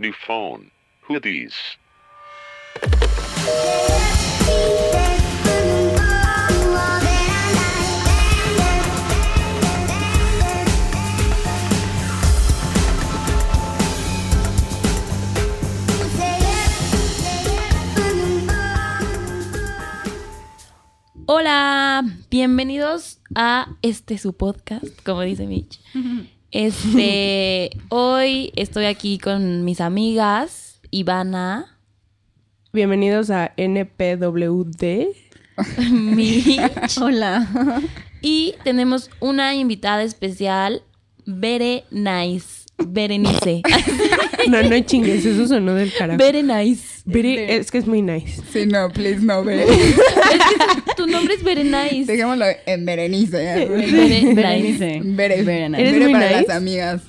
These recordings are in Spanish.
New phone. Who these? Hola, bienvenidos a este su podcast, como dice Mitch. Este, hoy estoy aquí con mis amigas Ivana, Bienvenidos a NPWD. Mitch Hola. y tenemos una invitada especial, Bere Nice, Berenice. No, no chingues, eso sonó del carajo. Bere Nice. Biri, es que es muy nice. Sí, no, please, no, Bere. Tu nombre es Bere Nice. Dejémoslo en Berenice. Bere Nice. Bere. Eres Bere muy para nice. las amigas.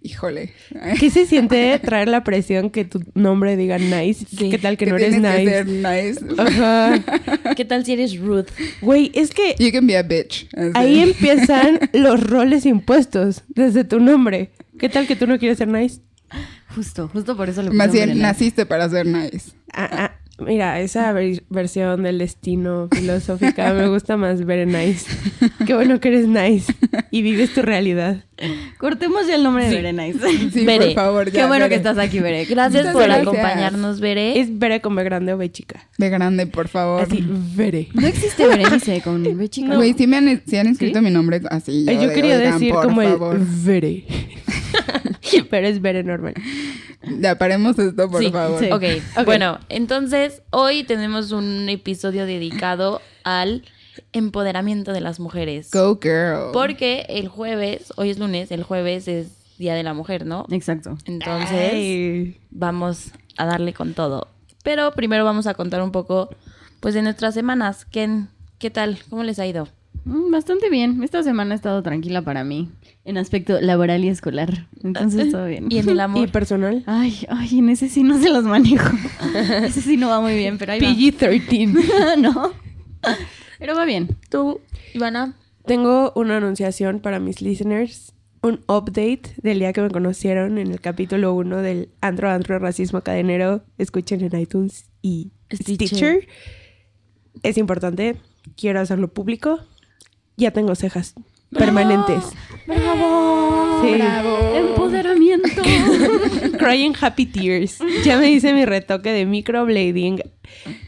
Híjole. ¿Qué se siente traer la presión que tu nombre diga nice? Sí. ¿Qué tal que Que no eres tienes que nice? ser nice. Ajá. ¿Qué tal si eres Ruth? Güey, es que You can be a bitch. Así. ahí empiezan los roles impuestos desde tu nombre. ¿Qué tal que tú no quieres ser nice? Justo, justo por eso lo Más bien, naciste para ser nice. Ah, ah, mira, esa ver- versión del destino filosófica me gusta más ver nice. Qué bueno que eres nice y vives tu realidad. Cortemos ya el nombre de Berenice. Sí, Bere. por favor. Qué bueno Bere. que estás aquí, Bere. Gracias Muchas por gracias. acompañarnos, Bere. Es Bere con B grande o B chica. De grande, por favor. Así, Bere. No existe Berenice con B chica. Güey, sí me han, sí han escrito mi nombre así. Yo, de, quería "Oigan, decir como favor". el Bere. Pero es Bere normal. Ya paremos esto, por Sí, favor. sí. ok, Ok. bueno, entonces hoy tenemos un episodio dedicado al empoderamiento de las mujeres. Go girl. Porque el jueves, hoy es lunes, el jueves es Día de la Mujer, ¿no? Exacto. Entonces Ay. vamos a darle con todo. Pero primero vamos a contar un poco, pues, de nuestras semanas. ¿Qué, qué tal? ¿Cómo les ha ido? Mm, Bastante bien. Esta semana ha estado tranquila para mí. En aspecto laboral y escolar. Entonces todo bien. Y en el ¿Y amor. personal? Ay, ay, en ese sí no se los manejo. ese sí no va muy bien, pero ahí va. PG-13. no. Pero va bien. ¿Tú, Ivana? Tengo una anunciación para mis listeners. Un update del día que me conocieron en el capítulo 1 del Antro Antro Racismo Cadenero. Escuchen en iTunes y Stitcher. Stitcher. Es importante. Quiero hacerlo público. Ya tengo cejas permanentes. ¡Bravo! Sí. Empoderamiento. Crying Happy Tears. Ya me hice mi retoque de microblading.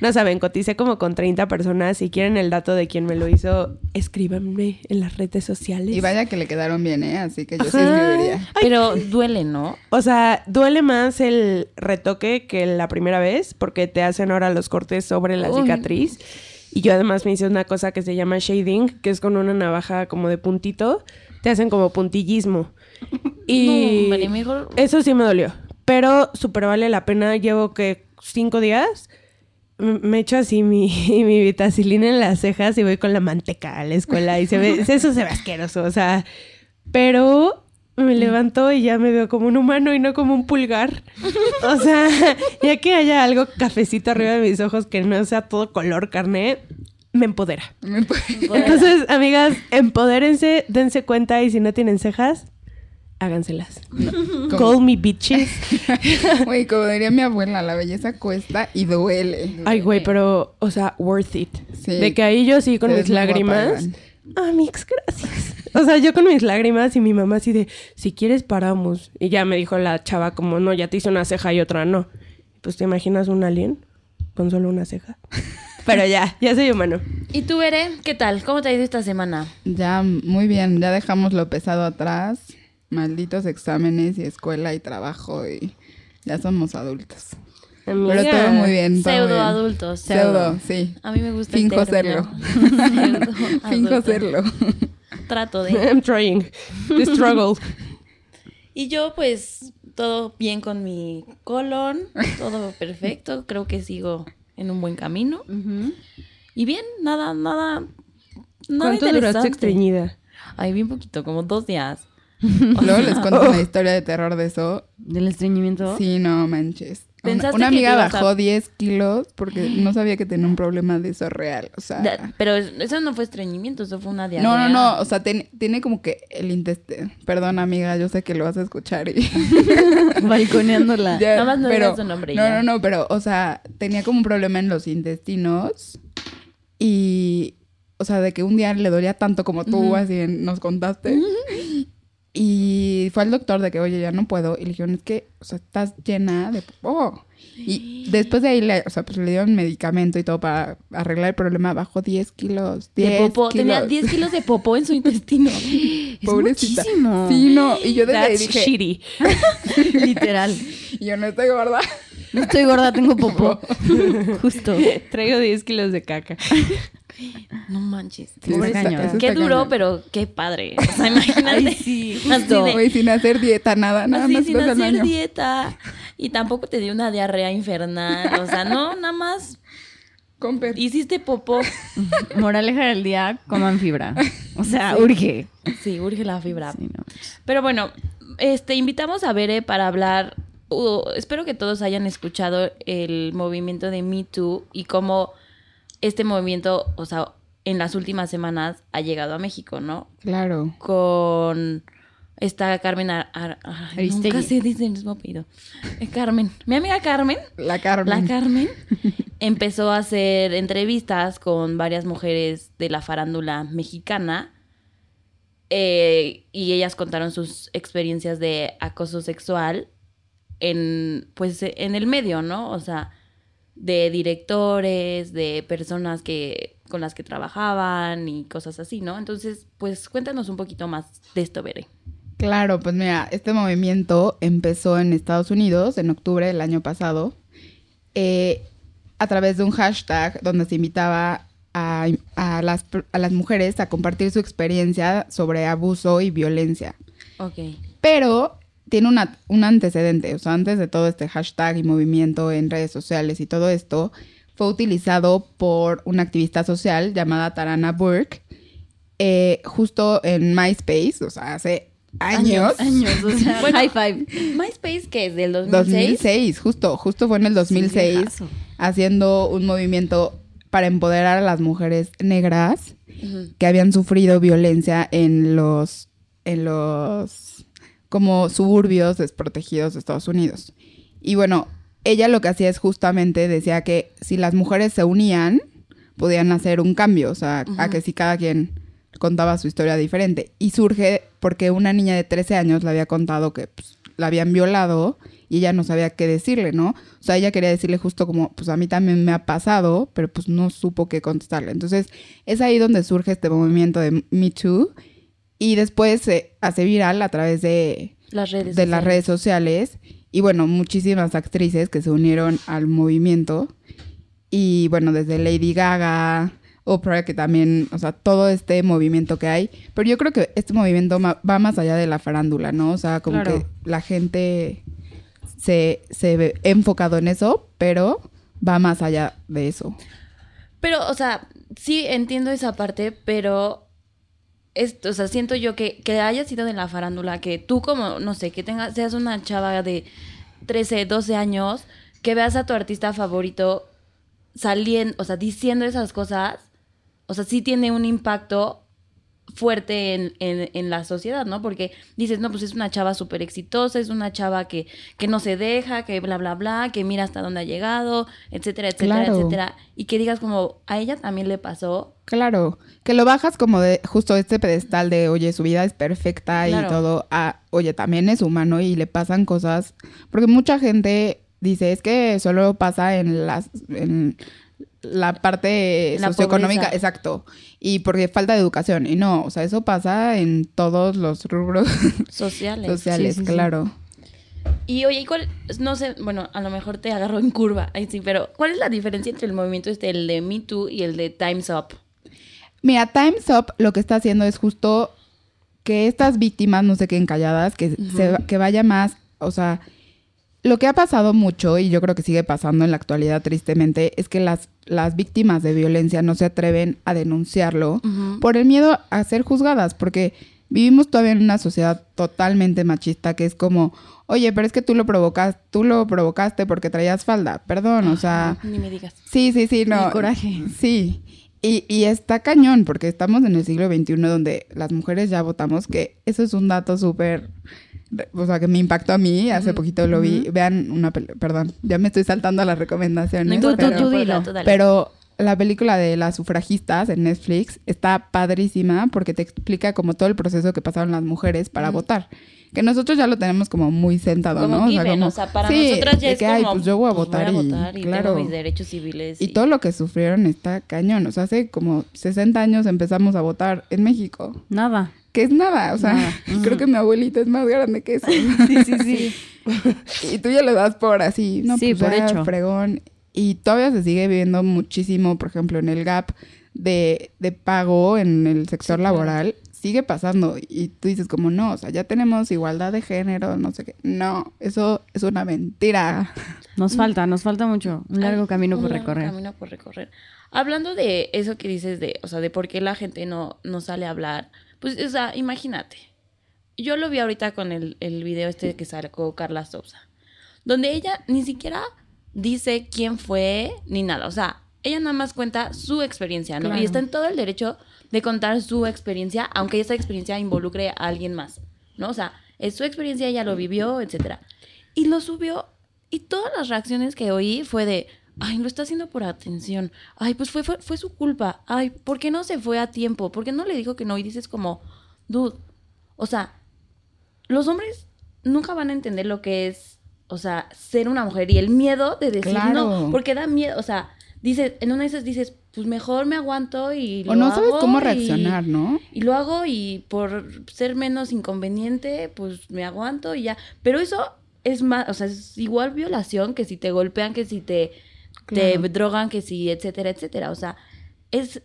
No saben, coticé como con 30 personas. Si quieren el dato de quién me lo hizo, escríbanme en las redes sociales. Y vaya que le quedaron bien, ¿eh? Así que yo sí Ajá. escribiría. Pero duele, ¿no? O sea, duele más el retoque que la primera vez porque te hacen ahora los cortes sobre la Uy. Y yo además me hice una cosa que se llama shading, que es con una navaja como de puntito. Te hacen como puntillismo. Y No, eso sí me dolió. Pero súper vale la pena. Llevo que cinco días. Me echo así mi, mi vitacilina en las cejas y voy con la manteca a la escuela. Y se ve, eso se ve asqueroso. O sea, pero me levanto y ya me veo como un humano y no como un pulgar. O sea, ya que haya algo cafecito arriba de mis ojos que no sea todo color carne, me empodera. Me Entonces, amigas, empodérense, dense cuenta y si no tienen cejas, háganselas. Como- Call me bitches. Güey, como diría mi abuela, la belleza cuesta y duele. Ay, güey, pero, o sea, worth it. Sí. De que ahí yo sí con mis lágrimas. Iván. Ah, mix, gracias. O sea, yo con mis lágrimas y mi mamá así de, si quieres paramos. Y ya me dijo la chava como, no, ya te hice una ceja y otra no. Pues te imaginas un alien con solo una ceja. Pero ya, ya soy humano. ¿Y tú, Bere? ¿Qué tal? ¿Cómo te ha ido esta semana? Ya, muy bien, ya dejamos lo pesado atrás. Malditos exámenes y escuela y trabajo y ya somos adultos. Amiga. Pero todo muy bien. todo Pseudo bien. adultos. Pseudo, sí. A mí me gusta Finjo serlo. Pseudo Finjo serlo. Trato de... I'm trying. The struggle. Y yo, pues, todo bien con mi colon, todo perfecto. Creo que sigo en un buen camino. Y bien, nada, nada. nada ¿Cuánto duraste estreñida? Ay, bien poquito, como dos días. Luego les cuento una historia de terror de eso. ¿Del estreñimiento? Sí, no manches. Una, ¿Pensaste una que amiga ibas a- bajó 10 kilos porque no sabía que tenía un problema de eso real. O sea, Da- Pero eso no fue estreñimiento, eso fue una diarrea. no, no, no. O sea, ten- tiene como que el intestino. Perdón, amiga, yo sé que lo vas a escuchar y. Balconeándola. Ya, Nada más no pero- su nombre No, ya. no, no, pero, o sea, tenía como un problema en los intestinos y, o sea, de que un día le dolía tanto como tú, así en- nos contaste. Y fue al doctor de que, oye, ya no puedo. Y le dijeron, es que, o sea, estás llena de popó. Y después de ahí, le, o sea, pues le dieron medicamento y todo para arreglar el problema. Bajó 10 kilos. 10 De popó, kilos. tenía 10 kilos de popó en su intestino. Es Pobrecita. muchísimo. Sí, no. Y yo desde ahí That's dije, shitty. Literal. yo no estoy gorda. No estoy gorda, tengo popó. Justo. Traigo 10 kilos de caca. No manches. Sí, Pobre eso está- cañón. eso Qué duro, cañón. pero qué padre. O sea, imagínate. Ay, sí, justo. de- sin hacer dieta, nada, nada así más sin hacer dieta. Y tampoco te dio una diarrea infernal. O sea, no, nada más Con per- hiciste popó. Moraleja del día, coman fibra. O sea, urge. Sí, urge la fibra. Sí, no. Pero bueno, este, invitamos a Bere para hablar. uh, espero que todos hayan escuchado el movimiento de Me Too y cómo este movimiento, o sea, en las últimas semanas ha llegado a México, ¿no? Claro. Con esta Carmen Ar- Ar- ay, Aristegui. nunca se dice el mismo apellido. Eh, Carmen. Mi amiga Carmen La Carmen. la Carmen empezó a hacer entrevistas con varias mujeres de la farándula mexicana eh, y ellas contaron sus experiencias de acoso sexual en pues en el medio, ¿no? O sea, de directores, de personas que con las que trabajaban y cosas así, ¿no? Entonces, pues cuéntanos un poquito más de esto, Bere. Claro, pues mira, este movimiento empezó en Estados Unidos en octubre del año pasado eh, a través de un hashtag donde se invitaba a, a las, a las mujeres a compartir su experiencia sobre abuso y violencia. Ok. Pero tiene una- un antecedente, o sea, antes de todo este hashtag y movimiento en redes sociales y todo esto, fue utilizado por una activista social llamada Tarana Burke, eh, justo en MySpace, o sea, hace años. Años, o sea, Bueno, high five. MySpace, que es del 2006. 2006, justo, justo fue en el 2006, viejazo. haciendo un movimiento para empoderar a las mujeres negras que habían sufrido violencia en los, en los, como suburbios desprotegidos de Estados Unidos. Y bueno, ella lo que hacía es justamente decía que si las mujeres se unían, podían hacer un cambio, o sea, a que si cada quien contaba su historia diferente. Y surge porque una niña de 13 años le había contado que pues, la habían violado y ella no sabía qué decirle, ¿no? O sea, ella quería decirle justo como, pues a mí también me ha pasado, pero pues no supo qué contestarle. Entonces, es ahí donde surge este movimiento de Me Too y después se hace viral a través de, Las redes de las sociales. redes sociales y bueno, muchísimas actrices que se unieron al movimiento y bueno, desde Lady Gaga, Oprah, que también, o sea, todo este movimiento que hay, pero yo creo que este movimiento va más allá de la farándula, ¿no? O sea, como Claro. que la gente se, se ve enfocado en eso, pero va más allá de eso. Pero, o sea, sí entiendo esa parte, pero esto, o sea, siento yo que, que haya sido de la farándula, que tú como, no sé, que tengas, seas una chava de 13, 12 años, que veas a tu artista favorito saliendo, o sea, diciendo esas cosas, o sea, sí tiene un impacto fuerte en, en, en la sociedad, ¿no? Porque dices, no, pues es una chava súper exitosa, es una chava que, que no se deja, que bla, bla, bla, que mira hasta dónde ha llegado, etcétera, etcétera, Claro. etcétera. Y que digas como, a ella también le pasó. Claro, que lo bajas como de justo este pedestal de, oye, su vida es perfecta Claro. y todo, a, oye, también es humano y le pasan cosas, porque mucha gente dice, es que solo pasa en las, en la parte la socioeconómica, pobreza. exacto, y porque falta de educación, y no, o sea, eso pasa en todos los rubros Sociales. sociales, sí, sí. claro. Y oye, ¿y cuál? No sé, bueno, a lo mejor te agarro en curva, ahí sí, pero ¿cuál es la diferencia entre el movimiento este, el de Me Too y el de Time's Up? Mira, Time's Up lo que está haciendo es justo que estas víctimas no se queden calladas, que, se, que vaya más, o sea, lo que ha pasado mucho, y yo creo que sigue pasando en la actualidad tristemente, es que las, las víctimas de violencia no se atreven a denunciarlo por el miedo a ser juzgadas, porque vivimos todavía en una sociedad totalmente machista que es como, oye, pero es que tú lo provocas, tú lo provocaste porque traías falda, perdón, o sea, Ni me digas. sí, sí, sí, no. Coraje. Sí. Y, y está cañón, porque estamos en el siglo XXI donde las mujeres ya votamos, que eso es un dato súper, o sea, que me impactó a mí, hace poquito lo vi, vean una, perdón, ya me estoy saltando a las recomendaciones. No pero- tú tú dilo. pero la película de las sufragistas en Netflix está padrísima porque te explica como todo el proceso que pasaron las mujeres para votar. Que nosotros ya lo tenemos como muy sentado, Como ¿no? given, o sea, para nosotras ya de es que, ay, pues yo voy a pues, votar, y, claro. tengo mis derechos civiles. Y todo lo que sufrieron está cañón. O sea, hace como 60 años empezamos a votar en México. Nada. Que es nada, o sea, Nada. creo que mi abuelita es más grande que eso. Sí, sí, sí. y tú ya lo das por así, no, Sí, pues por ya, hecho. fregón. Y todavía se sigue viendo muchísimo, por ejemplo, en el gap de, de pago en el sector laboral. Sigue pasando y tú dices como, no, o sea, ya tenemos igualdad de género, no sé qué. No, eso es una mentira. Nos falta, nos falta mucho. Un largo Ay, camino un por largo recorrer. camino por recorrer. Hablando de eso que dices de, o sea, de por qué la gente no, no sale a hablar, pues, o sea, imagínate. Yo lo vi ahorita con el, el video este que sacó Carla Sousa, donde ella ni siquiera dice quién fue ni nada. O sea, ella nada más cuenta su experiencia, ¿no? Claro. Y está en todo el derecho de contar su experiencia, aunque esa experiencia involucre a alguien más, ¿no? O sea, es su experiencia, ella lo vivió, etcétera. Y lo subió y todas las reacciones que oí fue de, ay, lo está haciendo por atención. Ay, pues fue, fue, fue su culpa. Ay, ¿por qué no se fue a tiempo? ¿Por qué no le dijo que no? Y dices como, dude, o sea, los hombres nunca van a entender lo que es, o sea, ser una mujer y el miedo de decir Claro. no, porque da miedo, o sea, dices, en una de esas dices, pues mejor me aguanto y lo o no sabes hago cómo y- reaccionar, ¿no? y lo hago y por ser menos inconveniente, pues me aguanto y ya. Pero eso es más, o sea, es igual violación que si te golpean, que si te, Claro. te drogan, que si, etcétera, etcétera. O sea, es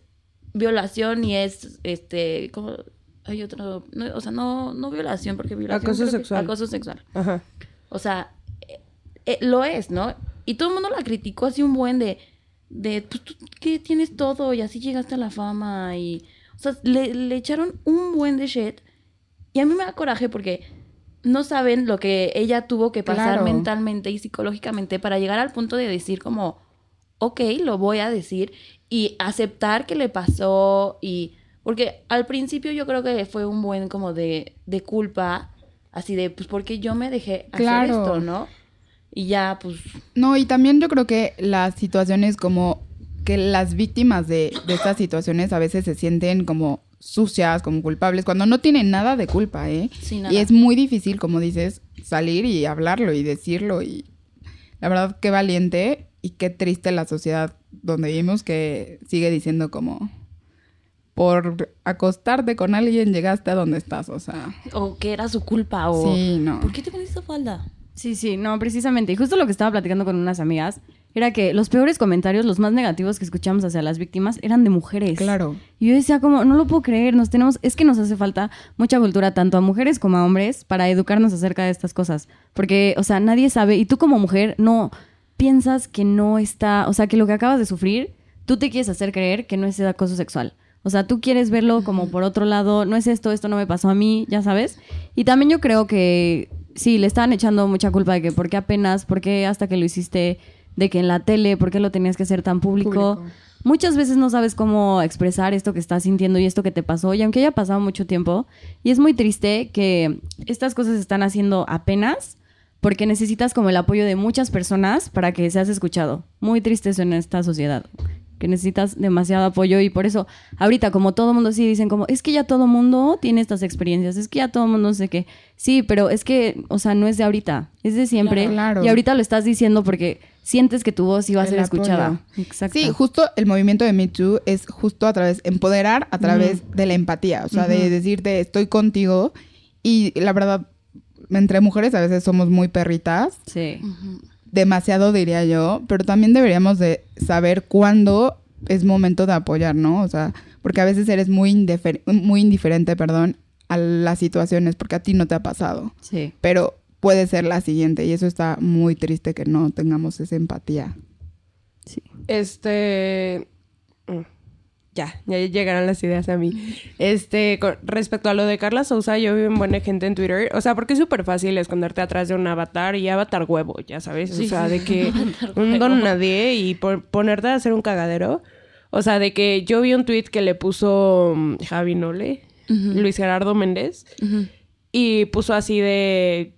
violación y es, este, como, hay otro, no, o sea, no, no violación, porque violación. Acoso que- sexual. Acoso sexual. Ajá. O sea, eh, eh, lo es, ¿no? Y todo el mundo la criticó así un buen de, de, pues tú que tienes todo y así llegaste a la fama y, o sea, le, le echaron un buen de shit y a mí me da coraje porque no saben lo que ella tuvo que pasar Claro. mentalmente y psicológicamente para llegar al punto de decir como, ok, lo voy a decir y aceptar que le pasó y, porque al principio yo creo que fue un buen como de, de culpa, así de, pues porque yo me dejé hacer Claro. esto, ¿no? Y ya, pues, No, y también yo creo que las situaciones como que las víctimas de, de estas situaciones a veces se sienten como sucias, como culpables, cuando no tienen nada de culpa, ¿eh? sin nada. Y es muy difícil, como dices, salir y hablarlo y decirlo. Y la verdad, qué valiente y qué triste la sociedad donde vivimos que sigue diciendo como por acostarte con alguien llegaste a donde estás, o sea. O que era su culpa, o... Sí, no. ¿Por qué te pones esa falda? Sí, sí, no, precisamente. Y justo lo que estaba platicando con unas amigas era que los peores comentarios, los más negativos que escuchamos hacia las víctimas, eran de mujeres. Claro. Y yo decía como, no lo puedo creer, nos tenemos, es que nos hace falta mucha cultura tanto a mujeres como a hombres para educarnos acerca de estas cosas. Porque, o sea, nadie sabe, y tú como mujer no piensas que no está, o sea, que lo que acabas de sufrir, tú te quieres hacer creer que no es acoso sexual. O sea, tú quieres verlo como por otro lado, no es esto, esto no me pasó a mí, ya sabes. Y también yo creo que sí, le estaban echando mucha culpa de que por qué apenas, por qué hasta que lo hiciste, de que en la tele, por qué lo tenías que hacer tan público. Público. Muchas veces no sabes cómo expresar esto que estás sintiendo y esto que te pasó, y aunque haya pasado mucho tiempo, y es muy triste que estas cosas se están haciendo apenas porque necesitas como el apoyo de muchas personas para que seas escuchado. Muy triste eso en esta sociedad, que necesitas demasiado apoyo y por eso ahorita como todo mundo sí dicen como, es que ya todo mundo tiene estas experiencias, es que ya todo mundo no sé qué. Sí, pero es que, o sea, no es de ahorita, es de siempre. Claro. Claro. Y ahorita lo estás diciendo porque sientes que tu voz iba a ser escuchada. Exacto. Sí, justo el movimiento de Me Too es justo a través, empoderar a través de la empatía, o sea, de decirte estoy contigo y la verdad, entre mujeres a veces somos muy perritas, Sí. Demasiado diría yo, pero también deberíamos de saber cuándo es momento de apoyar, ¿no? O sea, porque a veces eres muy, indifer- muy indiferente, perdón, a las situaciones porque a ti no te ha pasado, Sí. pero puede ser la siguiente y eso está muy triste que no tengamos esa empatía. Sí. Este. Ya, ya llegarán las ideas a mí. Este, con respecto a lo de Carla Sousa, yo vi un buena gente en Twitter. O sea, porque es súper fácil esconderte atrás de un avatar y avatar huevo, ya sabes. o Sí, sea, de que un don nadie y po- ponerte a hacer un cagadero. O sea, de que yo vi un tweet que le puso mm, Javi Nole, Luis Gerardo Méndez, y puso así de.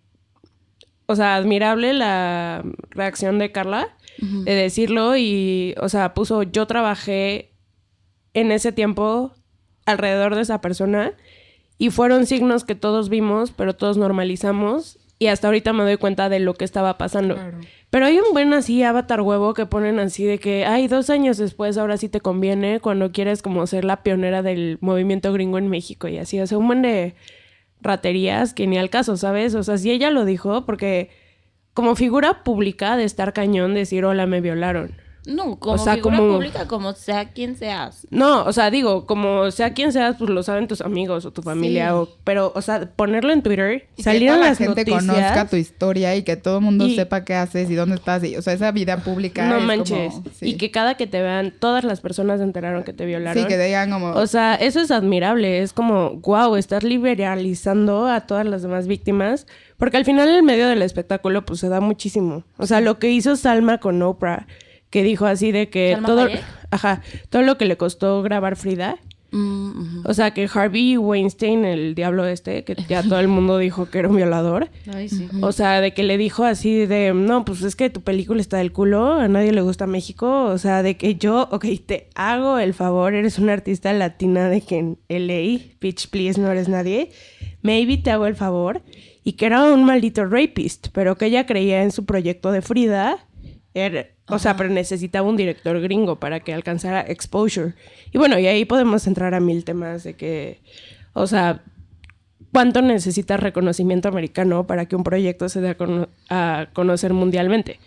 O sea, admirable la reacción de Carla de decirlo y, o sea, puso yo trabajé en ese tiempo alrededor de esa persona y fueron signos que todos vimos, pero todos normalizamos y hasta ahorita me doy cuenta de lo que estaba pasando. Claro. Pero hay un buen así avatar huevo que ponen así de que, ay, dos años después ahora sí te conviene cuando quieres como ser la pionera del movimiento gringo en México y así, o sea, un buen de raterías que ni al caso, ¿sabes? O sea, si ella lo dijo, porque como figura pública de estar cañón decir, hola, me violaron. No, como O sea, figura como- pública, como sea quien seas. No, o sea, digo, como sea quien seas, pues lo saben tus amigos o tu familia, Sí. o, pero, o sea, ponerlo en Twitter, Y salir que toda la las gente noticias. conozca tu historia y que todo el mundo Y- sepa qué haces y dónde estás. Y, o sea, esa vida pública. No es manches. como- sí. Y que cada que te vean, todas las personas se enteraron que te violaron. Sí, que digan como. O sea, eso es admirable. Es como, wow, estás liberalizando a todas las demás víctimas. Porque al final, el medio del espectáculo, pues se da muchísimo. O sea, lo que hizo Salma con Oprah, que dijo así de que ¿Salma todo. Hayek? Ajá. Todo lo que le costó grabar Frida. Mm. O sea, que Harvey Weinstein, el diablo este, que ya todo el mundo dijo que era un violador. Ay, sí. O sea, de que le dijo así de, no, pues es que tu película está del culo, a nadie le gusta México. O sea, de que yo, ok, te hago el favor, eres una artista latina de que en LA, bitch, please, no eres nadie. Maybe te hago el favor. Y que era un maldito rapist, pero que ella creía en su proyecto de Frida. Era- o sea, pero necesitaba un director gringo para que alcanzara exposure. Y bueno, y ahí podemos entrar a mil temas de que, o sea, cuánto necesita reconocimiento americano para que un proyecto se dé a, cono- a conocer mundialmente.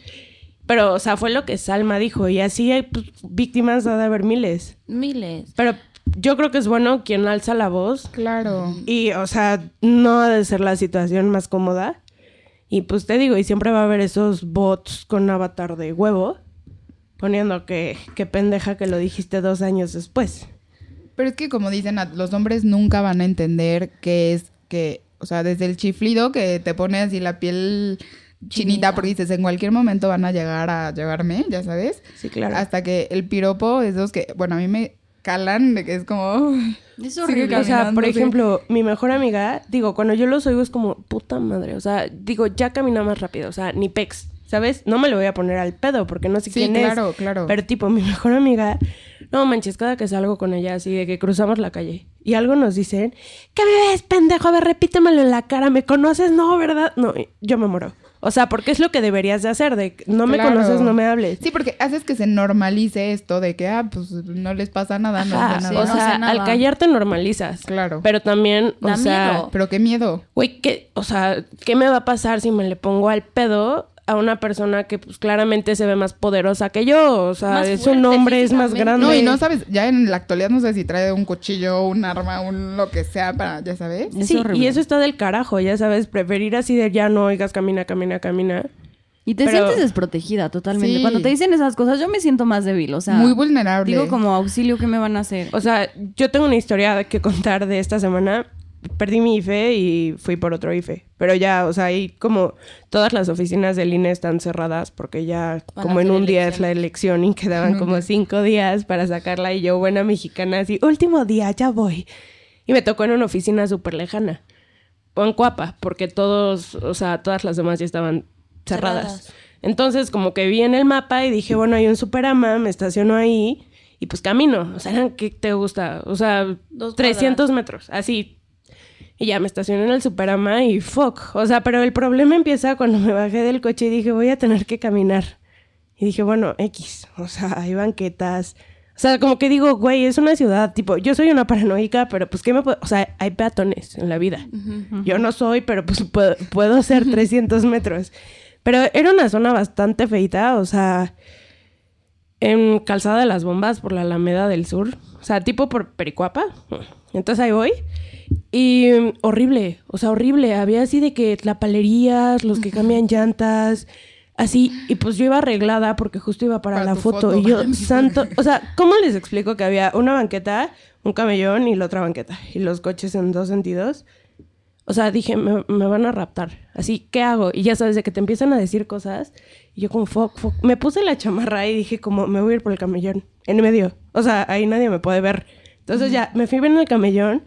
Pero, o sea, fue lo que Salma dijo, y así hay pues, víctimas, ha de haber miles. Miles. Pero yo creo que es bueno quien alza la voz, Claro. y, o sea, no ha de ser la situación más cómoda. Y pues te digo, y siempre va a haber esos bots con avatar de huevo, poniendo que, que pendeja que lo dijiste dos años después. Pero es que como dicen, los hombres nunca van a entender qué es que, o sea, desde el chiflido que te pone así la piel chinita, porque dices, en cualquier momento van a llegar a llevarme, ya sabes. Sí, claro. Hasta que el piropo, esos que, bueno, a mí me calan, de que es como... Es Sigue horrible. O sea, por ejemplo, mi mejor amiga, digo, cuando yo los oigo es como, puta madre, o sea, digo, ya camina más rápido, o sea, ni pex, ¿sabes? No me lo voy a poner al pedo porque no sé Sí, quién claro, es. claro. Pero tipo, mi mejor amiga, no manches, cada que salgo con ella así de que cruzamos la calle y algo nos dicen, ¿qué me ves, pendejo? A ver, repítemelo en la cara, ¿me conoces? No, ¿verdad? No, yo me muero. O sea, porque es lo que deberías de hacer, de no me Claro. conoces, no me hables. Sí, porque haces que se normalice esto de que, ah, pues no les pasa nada, no Ajá, sí, nada. o no sea, nada. al callarte normalizas. Claro. Pero también, o Da sea, miedo. Pero qué miedo. Güey, ¿qué, o sea, ¿qué me va a pasar si me le pongo al pedo a una persona que pues claramente se ve más poderosa que yo? O sea, es fuerte un hombre, es más grande. No, y no sabes, ya en la actualidad no sé si trae un cuchillo, un arma, un lo que sea para, ya sabes. Es Sí, horrible. y eso está del carajo, ya sabes, preferir así de ya no oigas, camina, camina, camina. Y te Pero- sientes desprotegida totalmente. Sí. Cuando te dicen esas cosas, yo me siento más débil. O sea, Muy vulnerable. digo como auxilio, ¿qué me van a hacer? O sea, yo tengo una historia que contar de esta semana. Perdí mi IFE y fui por otro IFE. Pero ya, o sea, ahí como todas las oficinas del INE están cerradas porque ya Van como en un día es la elección y quedaban como cinco días para sacarla y yo, buena mexicana, así, último día, ya voy. Y me tocó en una oficina súper lejana. O en Cuapa, porque todos, o sea, todas las demás ya estaban cerradas. Cerradas. Entonces, como que vi en el mapa y dije, bueno, hay un Superama, me estaciono ahí y pues camino. O sea, ¿qué te gusta? O sea, Dos 300 metros, así. Y ya me estacioné en el Superama y fuck. O sea, pero el problema empieza cuando me bajé del coche y dije, voy a tener que caminar. Y dije, bueno, X. O sea, hay banquetas. O sea, como que digo, güey, es una ciudad, tipo, yo soy una paranoica, pero pues, ¿qué me puedo...? O sea, hay peatones en la vida. Yo no soy, pero pues puedo, puedo hacer 300 metros. Pero era una zona bastante feita, o sea, en Calzada de las Bombas por la Alameda del Sur. O sea, tipo por Pericuapa. Entonces ahí voy. Y horrible, o sea, horrible. Había así de que tlapalerías, los que cambian llantas. Así, y pues yo iba arreglada porque justo iba para, Para la foto. foto. Y yo, santo, o sea, ¿cómo les explico que había una banqueta, un camellón y la otra banqueta? Y los coches en dos sentidos. O sea, dije, me, me van a raptar. Así, ¿qué hago? Y ya sabes, de que te empiezan a decir cosas. Y yo como, fuck, fuck. Me puse la chamarra y dije como, me voy a ir por el camellón. En medio. O sea, ahí nadie me puede ver. Entonces ya, me fui bien en el camellón.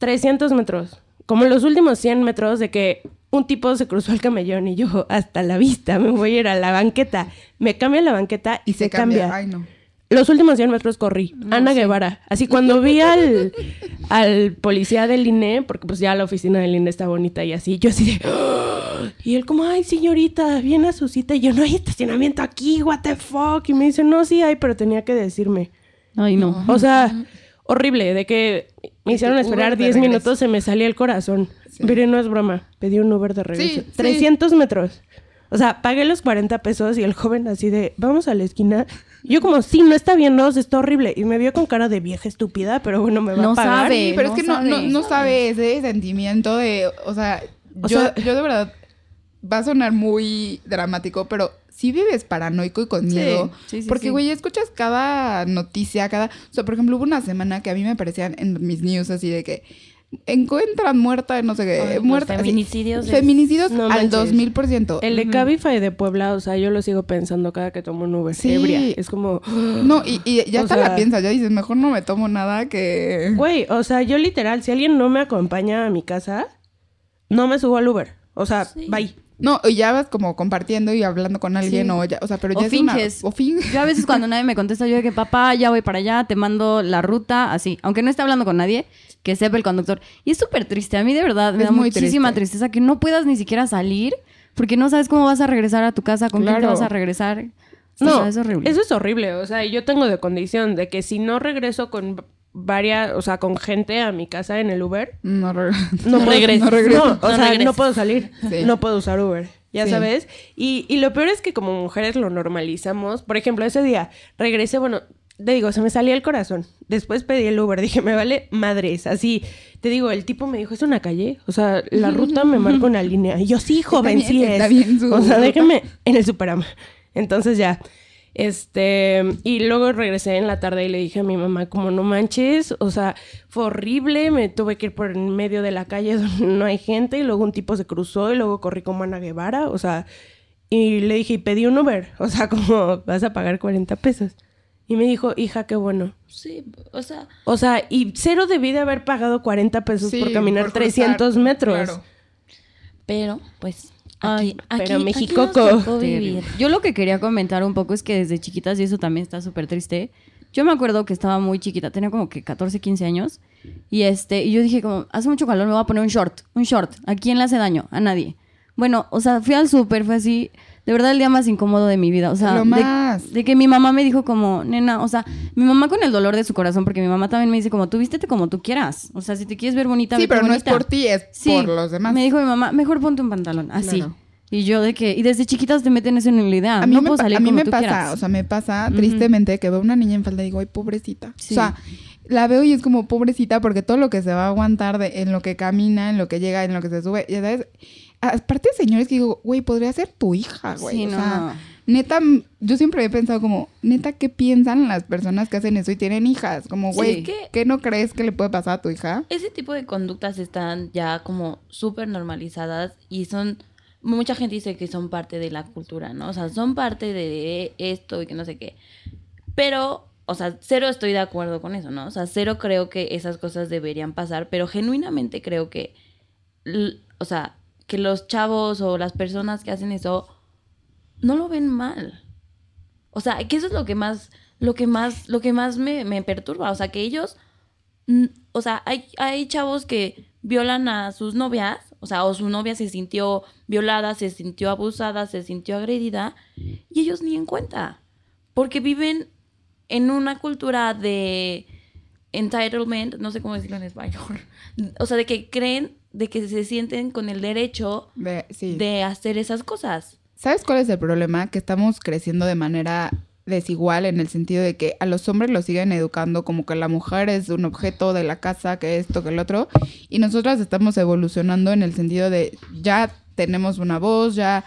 300 metros. Como los últimos 100 metros de que un tipo se cruzó el camellón y yo, hasta la vista, me voy a ir a la banqueta. Me cambia la banqueta y, se, cambia. Ay, no. Los últimos 100 metros corrí. Ana Guevara. Así cuando vi al, al policía del INE, porque pues ya la oficina del INE está bonita y así, yo así de... "Ah". Y él como, ay, señorita, viene a su cita. Y yo, no hay estacionamiento aquí, what the fuck. Y me dice, no, sí hay, pero tenía que decirme. Ay, no. O sea, horrible, de que me hicieron esperar Uber de 10 regreso. minutos, se me salía el corazón. Pero no es broma, pedí un Uber de regreso. Sí, sí. 300 metros. O sea, pagué los 40 pesos y el joven así de, vamos a la esquina. Yo como, sí, no está bien, no, está horrible. Y me vio con cara de vieja estúpida, pero bueno, me va No a pagar. sabe. Sí, pero no es que no, no, sabe. no sabe ese sentimiento de, o sea, O yo, sea- yo de verdad, va a sonar muy dramático, pero si vives paranoico y con Sí, miedo, sí, sí, porque, sí. güey, escuchas cada noticia, cada, o sea, por ejemplo, hubo una semana que a mí me aparecían en mis news así de que encuentran muerta, no sé qué, Ay, muerta. así. feminicidios es- Feminicidios No al manches. 2000%. El de Cabify de Puebla, o sea, yo lo sigo pensando cada que tomo un Uber. Sí. Ebria. Es como, No, y, y ya hasta sea- la piensas, ya dices, mejor no me tomo nada que... güey, o sea, yo literal, si alguien no me acompaña a mi casa, no me subo al Uber. O sea, Sí. bye. No, y ya vas como compartiendo y hablando con alguien Sí. o ya, o sea, pero ya O es una- finges. o finges. Yo a veces cuando nadie me contesta, yo de que papá, ya voy para allá, te mando la ruta, así. Aunque no esté hablando con nadie, que sepa el conductor. Y es súper triste. A mí de verdad me Es da muy muchísima triste. tristeza que no puedas ni siquiera salir porque no sabes cómo vas a regresar a tu casa, con quién te Claro. vas a regresar. O No, sea, es horrible. Eso es horrible. O sea, yo tengo de condición de que si no regreso con varias, o sea, con gente a mi casa en el Uber, No, re- no, no, regreso. No, o no sea, no puedo salir. Sí. No puedo usar Uber. Ya Sí. sabes. Y, y lo peor es que como mujeres lo normalizamos. Por ejemplo, ese día regresé, bueno, te digo, se me salía el corazón. Después pedí el Uber. Dije, me vale madres. Así, te digo, el tipo me dijo, ¿es una calle? O sea, la ruta me marca una línea. Y yo, sí, joven, bien, sí es. está bien su o sea, ruta. déjeme en el Superama. Entonces ya. Este, y luego regresé en la tarde y le dije a mi mamá, como no manches, o sea, fue horrible, me tuve que ir por en medio de la calle donde no hay gente, y luego un tipo se cruzó y luego corrí como Ana Guevara, o sea, y le dije, y pedí un Uber, o sea, como vas a pagar 40 pesos. Y me dijo, hija, qué bueno. Sí, o sea, O sea, y cero debí de haber pagado 40 pesos Sí, por caminar por cruzar, 300 metros. claro. pero pues Ay, aquí, pero aquí- aquí Mexicoco. nos tocó vivir. Yo lo que quería comentar un poco es que desde chiquitas, y eso también está súper triste, yo me acuerdo que estaba muy chiquita, tenía como que 14, 15 años, y este, y yo dije como, hace mucho calor, me voy a poner un short, un short, ¿a quién le hace daño? A nadie. Bueno, o sea, fui al súper, fue así, de verdad el día más incómodo de mi vida, o sea, Lo de- más. De, que mi mamá me dijo como, nena, o sea, mi mamá con el dolor de su corazón, porque mi mamá también me dice como, tú vístete como tú quieras, o sea, si te quieres ver bonita, Sí, vete pero no es bonita". por ti, es Sí, por los demás. Me dijo mi mamá, mejor ponte un pantalón, así. Claro. Y yo de que, y desde chiquitas te meten eso en la idea. A mí no me, puedo salir a mí como me tú pasa, quieras. o sea, me pasa tristemente que veo una niña en falda y digo, ay, pobrecita. Sí. O sea, la veo y es como pobrecita porque todo lo que se va a aguantar de, en lo que camina, en lo que llega, en lo que se sube, ya sabes. Aparte de señores que digo, güey, podría ser tu hija, güey. Sí, o no. sea, neta, yo siempre he pensado como, neta, ¿qué piensan las personas que hacen eso y tienen hijas? Como, Sí, güey, es que- ¿qué no crees que le puede pasar a tu hija? Ese tipo de conductas están ya como súper normalizadas y son... Mucha gente dice que son parte de la cultura, ¿no? O sea, son parte de esto y que no sé qué. Pero, o sea, cero estoy de acuerdo con eso, ¿no? O sea, cero creo que esas cosas deberían pasar, pero genuinamente creo que, o sea, que los chavos o las personas que hacen eso no lo ven mal. O sea, que eso es lo que más, lo que más, lo que más me, me perturba. O sea, que ellos, o sea, hay, hay chavos que violan a sus novias, o sea, o su novia se sintió violada, se sintió abusada, se sintió agredida, y ellos ni en cuenta. Porque viven en una cultura de entitlement, no sé cómo decirlo en español. O sea, de que creen, de que se sienten con el derecho De- sí. de hacer esas cosas. ¿Sabes cuál es el problema? Que estamos creciendo de manera desigual en el sentido de que a los hombres los siguen educando como que la mujer es un objeto de la casa, que esto, que el otro, y nosotras estamos evolucionando en el sentido de ya tenemos una voz, ya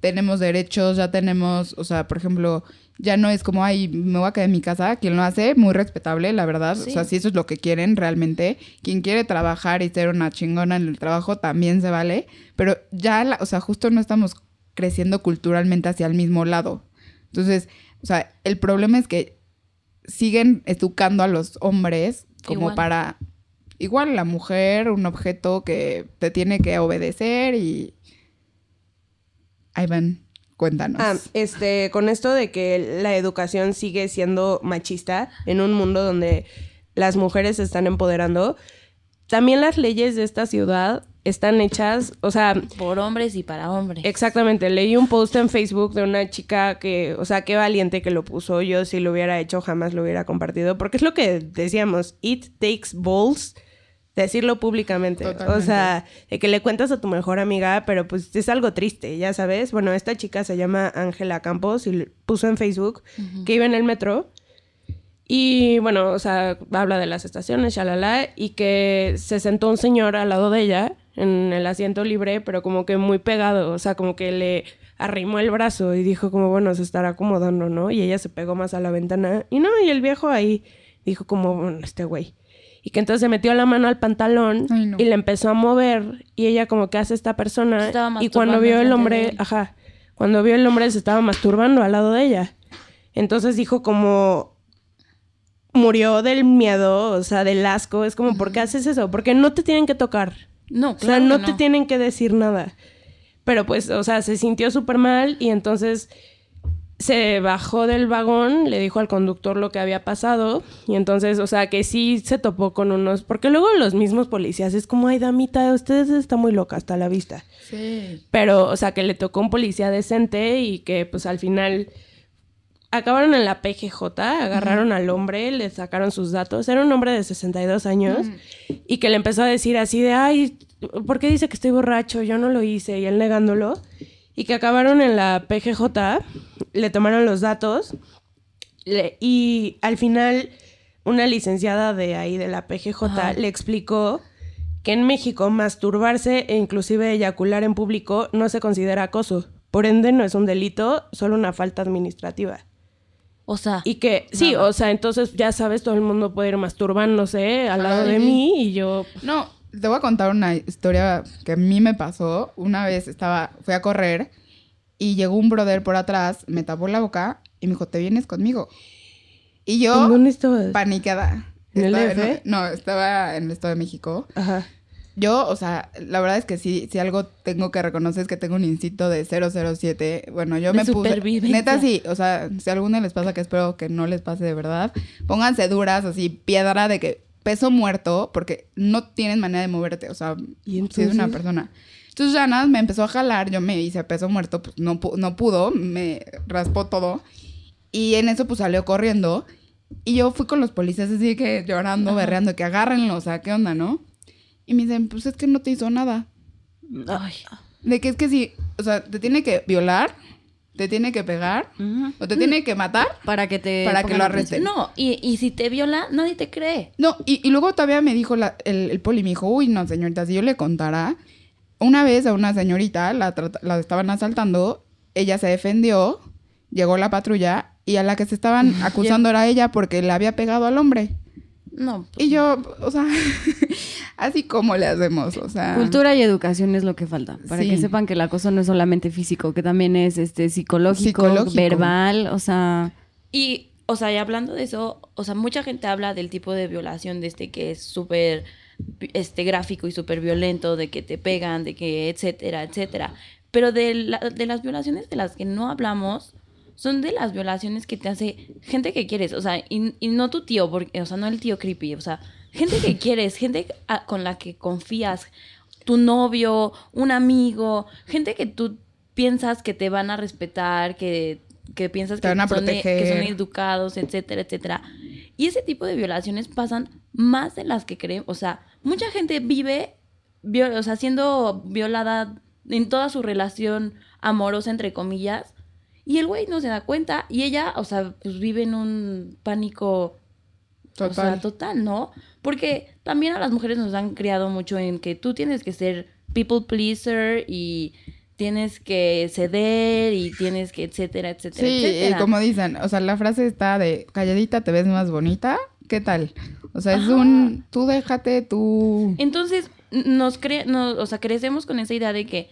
tenemos derechos, ya tenemos, o sea, por ejemplo, ya no es como, ay, me voy a quedar en mi casa. Quien lo hace, muy respetable, la verdad. O sea, si eso es lo que quieren realmente. Quien quiere trabajar y ser una chingona en el trabajo también se vale. Pero ya, la- o sea, justo no estamos creciendo culturalmente hacia el mismo lado. Entonces, o sea, el problema es que siguen educando a los hombres como Igual. para igual la mujer, un objeto que te tiene que obedecer y Ivan, cuéntanos. Ah, este, con esto de que la educación sigue siendo machista en un mundo donde las mujeres se están empoderando, también las leyes de esta ciudad están hechas, o sea, Por hombres y para hombres. Exactamente, leí un post en Facebook de una chica que, o sea, qué valiente que lo puso. Yo si lo hubiera hecho jamás lo hubiera compartido, porque es lo que decíamos, it takes balls decirlo públicamente. O sea, de que le cuentas a tu mejor amiga, pero pues es algo triste, ya sabes. Bueno, esta chica se llama Ángela Campos y puso en Facebook que iba en el metro y bueno, o sea, habla de las estaciones, shalala, y que se sentó un señor al lado de ella en el asiento libre, pero como que muy pegado, o sea, como que le arrimó el brazo y dijo como, bueno, se estará acomodando, ¿no? Y ella se pegó más a la ventana y no, y el viejo ahí dijo como, bueno, este güey. Y que entonces se metió la mano al pantalón Ay, no. y le empezó a mover y ella como que hace esta persona y cuando vio el hombre, ajá, cuando vio el hombre se estaba masturbando al lado de ella. Entonces dijo como murió del miedo, o sea, del asco. Es como, ¿por qué haces eso? Porque no te tienen que tocar. No, O sea, claro no que te tienen que decir nada. Pero pues, o sea, se sintió súper mal y entonces se bajó del vagón, le dijo al conductor lo que había pasado y entonces, o sea, que sí se topó con unos, porque luego los mismos policías es como, ay, damita, ustedes está muy loca hasta la vista. Sí. Pero, o sea, que le tocó un policía decente y que pues al final acabaron en la PGJ, agarraron al hombre, le sacaron sus datos. Era un hombre de 62 años y que le empezó a decir así de, ay, ¿por qué dice que estoy borracho? Yo no lo hice. Y él negándolo. Y que acabaron en la PGJ, le tomaron los datos le- y al final una licenciada de ahí de la PGJ Ajá. le explicó que en México masturbarse e inclusive eyacular en público no se considera acoso. Por ende no es un delito, solo una falta administrativa. O sea, Y que sí, o sea, entonces ya sabes, todo el mundo puede ir masturbándose al lado de mí y yo No, te voy a contar una historia que a mí me pasó. Una vez estaba, fui a correr y llegó un brother por atrás, me tapó la boca y me dijo, ¿te vienes conmigo? Y yo, ¿En dónde estabas? paniqueada. ¿En el? No, estaba en el Estado de México. Ajá. Yo, o sea, la verdad es que sí, si algo tengo que reconocer es que tengo un instinto de 007. Bueno, yo De me puse... Neta, sí. O sea, si a alguno les pasa, que espero que no les pase de verdad, pónganse duras, así, piedra de que peso muerto, porque no tienes manera de moverte. O sea, ¿Y si es una persona. Entonces ya nada, me empezó a jalar, yo me hice peso muerto, pues no, no pudo, me raspó todo. Y en eso pues salió corriendo. Y yo fui con los policías así que llorando, berreando, que agárrenlo, o sea, ¿qué onda, no? Y me dicen, pues es que no te hizo nada. ay, De que es que sí, o sea, te tiene que violar, te tiene que pegar, o te tiene que matar. Para que te. Para que lo arresten. no, y, y si te viola, nadie te cree. No, y, y luego todavía me dijo la- el, el poli, me dijo, uy, no, señorita, si yo le contara, una vez a una señorita la, la estaban asaltando, ella se defendió, llegó la patrulla y a la que se estaban acusando era ella porque le había pegado al hombre. No, pues, Y yo, o sea, así como le hacemos, o sea. Cultura y educación es lo que falta. Para Sí. que sepan que el acoso no es solamente físico, que también es este psicológico, Psicológico. verbal, o sea. Y, o sea, y hablando de eso, o sea, mucha gente habla del tipo de violación de este que es súper este, gráfico y súper violento, de que te pegan, de que, etcétera, etcétera. Pero de, la- de las violaciones de las que no hablamos, son de las violaciones que te hace gente que quieres, o sea, y, y no tu tío, porque, o sea, no el tío creepy, o sea, gente que quieres, gente a- con la que confías, tu novio, un amigo, gente que tú piensas que te van a respetar, que, que piensas Te que van a son, e- que son educados, etcétera, etcétera. Y ese tipo de violaciones pasan más de las que creemos. O sea, mucha gente vive, vio- o sea, siendo violada en toda su relación amorosa, entre comillas, y el güey no se da cuenta, y ella, o sea, pues vive en un pánico Total. o sea, total, ¿no? Porque también a las mujeres nos han criado mucho en que tú tienes que ser people pleaser y tienes que ceder y tienes que etcétera, etcétera, Sí, y etcétera. como dicen, o sea, la frase está de calladita te ves más bonita. ¿Qué tal? O sea, es un tú déjate, tú Entonces, nos cre no, o sea, crecemos con esa idea de que,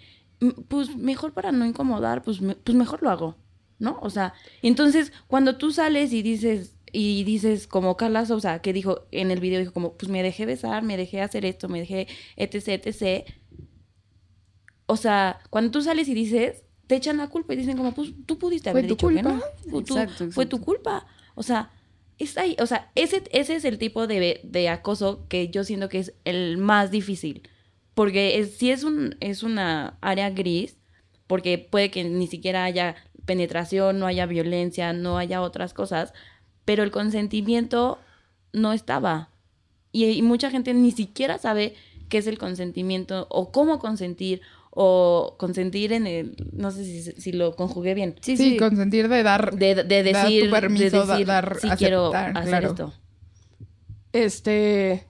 pues mejor para no incomodar, pues, me- pues mejor lo hago, ¿no? O sea, entonces, cuando tú sales y dices, y dices como Carla Sousa, que dijo en el video, dijo como, pues me dejé besar, me dejé hacer esto, me dejé etc, etc. O sea, cuando tú sales y dices, te echan la culpa y dicen como, pues tú pudiste Fue haber dicho que culpa. no. Fue tu, Exacto, fue exacto. tu culpa. O sea, es ahí, o sea, ese, ese es el tipo de, de acoso que yo siento que es el más difícil. Porque es, sí es, un, es una área gris, porque puede que ni siquiera haya penetración, no haya violencia, no haya otras cosas, pero el consentimiento no estaba. Y, y mucha gente ni siquiera sabe qué es el consentimiento o cómo consentir o consentir en el, no sé si, si lo conjugué bien. Sí, sí, sí. consentir de dar De, de dar tu decir, permiso, de da- decir, dar- sí quiero hacer claro. esto. Este,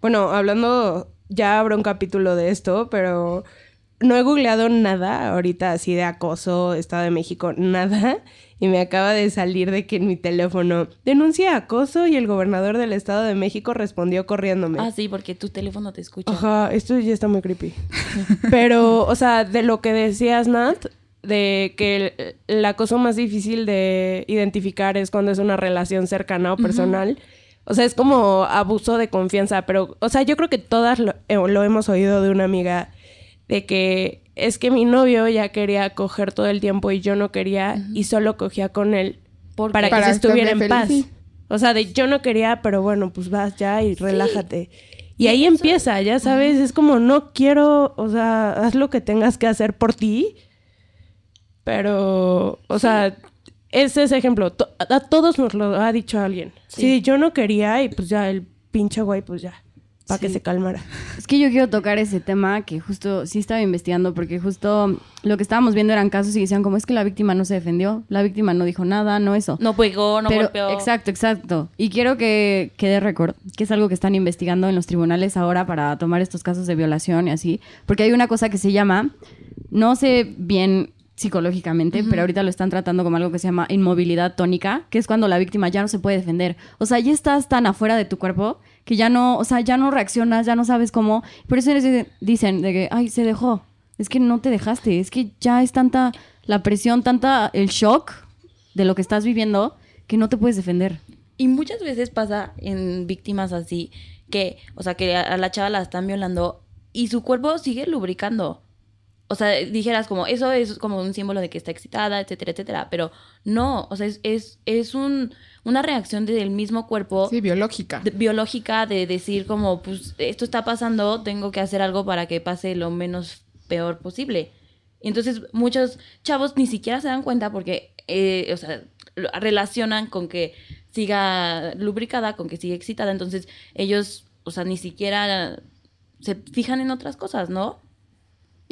bueno, hablando, ya habrá un capítulo de esto, pero no he googleado nada ahorita así de acoso, Estado de México, nada. Y me acaba de salir de que en mi teléfono denuncia acoso y el gobernador del Estado de México respondió corriéndome. Ah, sí, porque tu teléfono te escucha. Ajá, esto ya está muy creepy. Pero, o sea, de lo que decías, Nat, de que el, el acoso más difícil de identificar es cuando es una relación cercana o personal. O sea, es como abuso de confianza, pero, o sea, yo creo que todas lo, eh, lo hemos oído de una amiga de que es que mi novio ya quería coger todo el tiempo y yo no quería y solo cogía con él ¿Por para que se estuviera en paz. O sea, de yo no quería, pero bueno, pues vas ya y relájate. Y ahí empieza, ya sabes, es como no quiero, o sea, haz lo que tengas que hacer por ti. Pero, o sea, es ese ejemplo. To- a todos nos lo ha dicho alguien. Sí. yo no quería y pues ya el pinche güey, pues ya, para que se calmara. Es que yo quiero tocar ese tema que justo sí estaba investigando porque justo lo que estábamos viendo eran casos y decían como es que la víctima no se defendió, la víctima no dijo nada, no eso. No pegó, no Pero- golpeó. Exacto, exacto. Y quiero que quede récord, que es algo que están investigando en los tribunales ahora para tomar estos casos de violación y así. Porque hay una cosa que se llama, no sé bien psicológicamente, pero ahorita lo están tratando como algo que se llama inmovilidad tónica, que es cuando la víctima ya no se puede defender. O sea, ya estás tan afuera de tu cuerpo que ya no, o sea, ya no reaccionas, ya no sabes cómo. Por eso dicen de que, ay, se dejó. Es que no te dejaste, es que ya es tanta la presión, tanta el shock de lo que estás viviendo que no te puedes defender. Y muchas veces pasa en víctimas así, que, o sea, que a la chava la están violando y su cuerpo sigue lubricando. O sea, dijeras como, eso es como un símbolo de que está excitada, etcétera, etcétera. Pero no, o sea, es, es, es un, una reacción del mismo cuerpo sí, biológica. de- biológica de decir como, pues, esto está pasando, tengo que hacer algo para que pase lo menos peor posible. Y entonces muchos chavos ni siquiera se dan cuenta porque, eh, o sea, relacionan con que siga lubricada, con que siga excitada. Entonces ellos, o sea, ni siquiera se fijan en otras cosas, ¿no?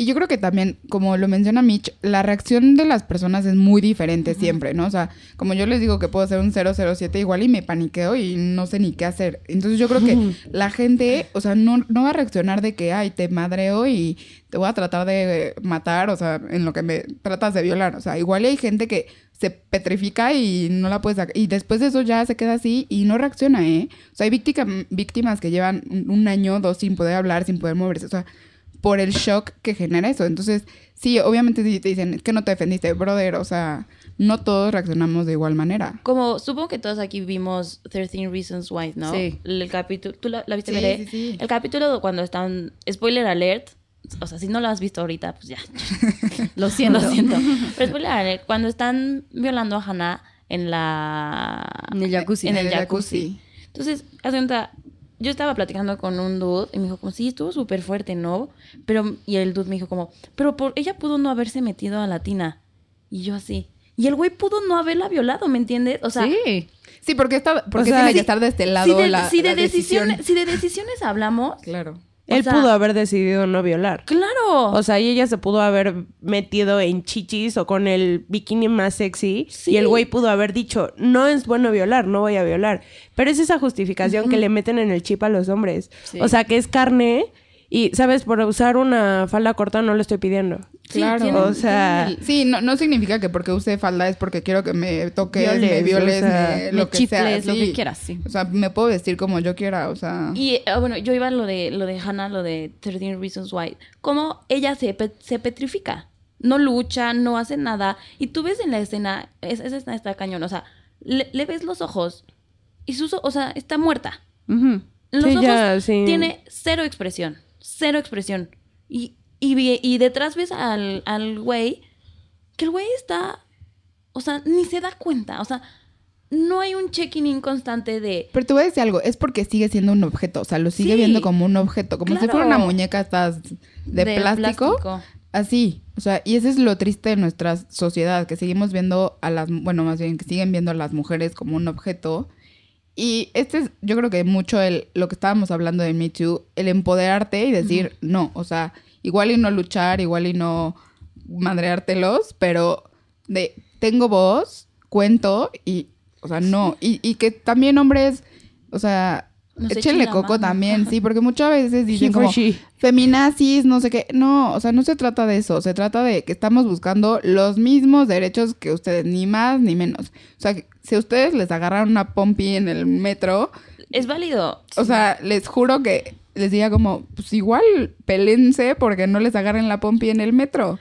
Y yo creo que también, como lo menciona Mitch, la reacción de las personas es muy diferente siempre, ¿no? O sea, como yo les digo que puedo ser un 007 igual y me paniqueo y no sé ni qué hacer. Entonces yo creo que la gente, o sea, no, no va a reaccionar de que, ay, te madreo y te voy a tratar de matar, o sea, en lo que me tratas de violar. O sea, igual hay gente que se petrifica y no la puedes sacar. Y después de eso ya se queda así y no reacciona, ¿eh? O sea, hay víctima- víctimas que llevan un año, dos sin poder hablar, sin poder moverse. O sea, por el shock que genera eso. Entonces, sí, obviamente si te dicen, es que no te defendiste, brother, o sea, no todos reaccionamos de igual manera. Como supongo que todos aquí vimos 13 Reasons Why, ¿no? Sí. El, capítulo, ¿tú la, la viste, Sí, sí, sí. El capítulo cuando están, spoiler alert, o sea, si no lo has visto ahorita, pues ya, Lo siento. lo siento. Pero spoiler alert, cuando están violando a Hannah en la... En el jacuzzi. En el jacuzzi. Entonces, haz cuenta, yo estaba platicando con un dude y me dijo como, sí, estuvo súper fuerte, ¿no? Pero, y el dude me dijo como, pero por, ella pudo no haberse metido a la tina. Y yo así. Y el güey pudo no haberla violado, ¿me entiendes? O sea, sí. Sí, porque, está, porque O sea, tiene que estar de este lado si de, la, si de la decisión. decisiones, si de decisiones hablamos, Claro. Él sea- pudo haber decidido no violar. claro. O sea, y ella se pudo haber metido en chichis o con el bikini más sexy. Sí. Y el güey pudo haber dicho, no es bueno violar, no voy a violar. Pero es esa justificación que le meten en el chip a los hombres. Sí. O sea, que es carne y, ¿sabes? Por usar una falda corta no lo estoy pidiendo. Claro. O sea, Sí, no, no significa que porque use falda es porque quiero que me toques, Violes, me violes, o sea, me- Me lo que sea. chifles, lo sí. que quieras, sí. O sea, me puedo vestir como yo quiera, o sea... Y ah, bueno, yo iba a lo de lo de Hannah, lo de 13 Reasons Why. Como ella se, pe- se petrifica. No lucha, no hace nada. Y tú ves en la escena, es- esa escena está cañón. O sea, le, le ves los ojos. Y sus o- o sea, está muerta. Ujú. Los Sí, ojos ya, sí. tiene cero expresión. Cero expresión. Y, y, y detrás ves al, al güey, que el güey está. O sea, ni se da cuenta. O sea, no hay un check-in inconstante de. Pero te voy a decir algo, es porque sigue siendo un objeto, o sea, lo sigue Sí. viendo como un objeto, como si fuera una muñeca estas de, De plástico, plástico. así, o sea, y eso es lo triste de nuestra sociedad, que seguimos viendo a las, bueno, más bien que siguen viendo a las mujeres como un objeto. Y este es, yo creo que mucho el, lo que estábamos hablando de Me Too, el empoderarte y decir, no, o sea, igual y no luchar, igual y no madreártelos, pero de, tengo voz, cuento y, o sea, no. Y, y que también hombres, o sea, Nos échenle coco mano. también, sí, porque muchas veces dicen como she. feminazis, no sé qué. No, o sea, no se trata de eso. Se trata de que estamos buscando los mismos derechos que ustedes, ni más ni menos. O sea, si a ustedes les agarran una pompi en el metro, Es válido. o sea, les juro que les diría como, pues igual pelense porque no les agarren la pompi en el metro.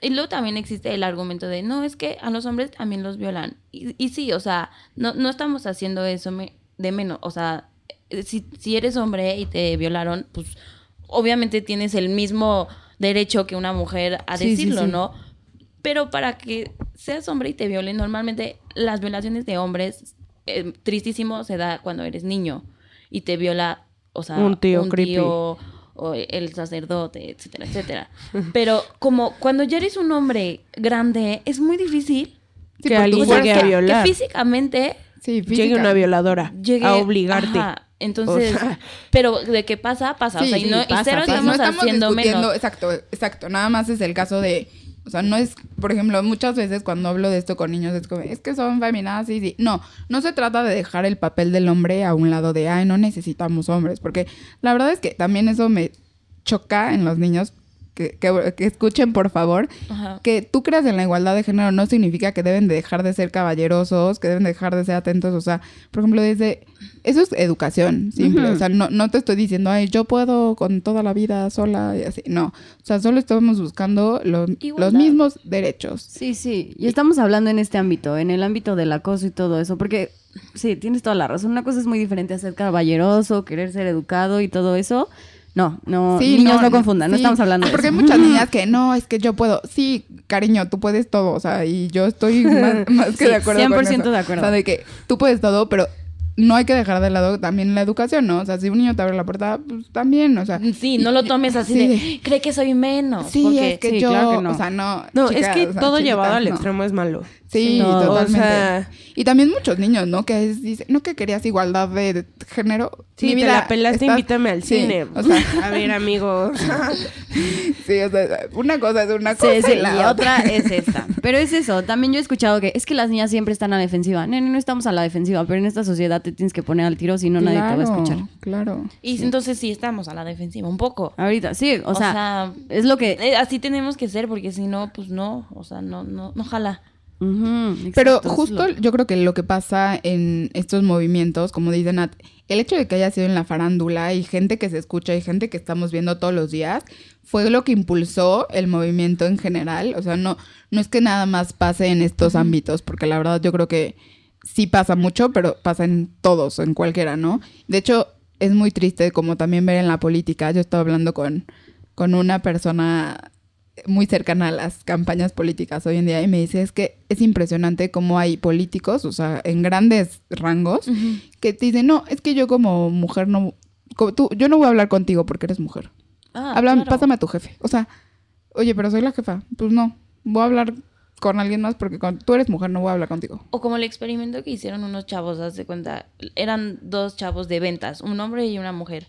Y luego también existe el argumento de, no, es que a los hombres también los violan. Y, y sí, o sea, no, no estamos haciendo eso me- de menos. O sea, eh, si, si eres hombre y te violaron, pues obviamente tienes el mismo derecho que una mujer a Sí, sí, decirlo, sí. ¿no? Pero para que seas hombre y te violen, normalmente las violaciones de hombres, eh, tristísimo, se da cuando eres niño y te viola, o sea, Un tío creepy. tío, o el sacerdote, etcétera, etcétera. Pero como cuando ya eres un hombre grande, es muy difícil Sí, Que alguien llegue a que- que, violar. físicamente Sí, Llegue una violadora llegue a obligarte. Ajá, Entonces, O sea- pero de qué pasa, pasa. Sí, o sea, y, sí, no, y cero pasa. estamos, no estamos haciendo menos. exacto, exacto. Nada más es el caso de, o sea, no es, por ejemplo, muchas veces cuando hablo de esto con niños es como, es que son feminazis y no, no se trata de dejar el papel del hombre a un lado de, ay, no necesitamos hombres, porque la verdad es que también eso me choca en los niños. Que, que- que escuchen, por favor, Ajá. que tú creas en la igualdad de género no significa que deben de dejar de ser caballerosos, que deben de dejar de ser atentos. O sea, por ejemplo, desde... Eso es educación, simple. O sea, no, no te estoy diciendo, ay, yo puedo con toda la vida sola y así. No. O sea, solo estamos buscando lo- Igualdad. los mismos derechos. Sí, sí. Y estamos hablando en este ámbito, en el ámbito del acoso y todo eso, porque sí, tienes toda la razón. Una cosa es muy diferente a ser caballeroso, querer ser educado y todo eso. No, no, Sí, niños no, confundan, no estamos hablando de Porque eso. hay muchas niñas que no, es que yo puedo. Sí, cariño, tú puedes todo. O sea, y yo estoy más, más que Sí, de acuerdo. con 100% eso. de acuerdo. O sea, de que tú puedes todo, pero no hay que dejar de lado también la educación, ¿no? O sea, si un niño te abre la puerta, pues también, o sea. Sí, no lo tomes así Sí, de, cree que soy menos. Sí, porque es que sí, yo, claro que no. o sea, no. No, es que o sea, todo chiquitas, llevado al no. extremo es malo. Sí, No, o totalmente. sea- y también muchos niños, ¿no? Que es- dicen, no que querías igualdad de, género. Sí, Mi te vida, la pelaste, estás- invítame al Sí, cine. O sea, a ver, amigo. sí, o sea, una cosa es una Sí, cosa sí, y la y otra. otra es esta. Pero es eso, también yo he escuchado que es que las niñas siempre están a la defensiva. No, no, no estamos a la defensiva, pero en esta sociedad te tienes que poner al tiro, si no nadie te va a escuchar. Claro. Y entonces sí estamos a la defensiva, un poco. Ahorita, sí, o, O sea, sea, es lo que... Eh, así tenemos que ser, porque si no, pues no, o sea, no, no, no jala. Pero justo yo creo que lo que pasa en estos movimientos, como dice Nat, el hecho de que haya sido en la farándula y gente que se escucha y gente que estamos viendo todos los días, fue lo que impulsó el movimiento en general. O sea, no, no es que nada más pase en estos ámbitos, porque la verdad yo creo que sí pasa mucho, pero pasa en todos, en cualquiera, ¿no? De hecho, es muy triste como también ver en la política. Yo estaba hablando con, con una persona muy cercana a las campañas políticas hoy en día y me dice es que es impresionante cómo hay políticos, o sea, en grandes rangos, que te dicen, no, es que yo como mujer no, como tú, yo no voy a hablar contigo porque eres mujer. Ah, Habla, claro. pásame a tu jefe. O sea, oye, pero soy la jefa. Pues no, voy a hablar con alguien más porque con- tú eres mujer, no voy a hablar contigo. O como el experimento que hicieron unos chavos, haz de cuenta, eran dos chavos de ventas, un hombre y una mujer.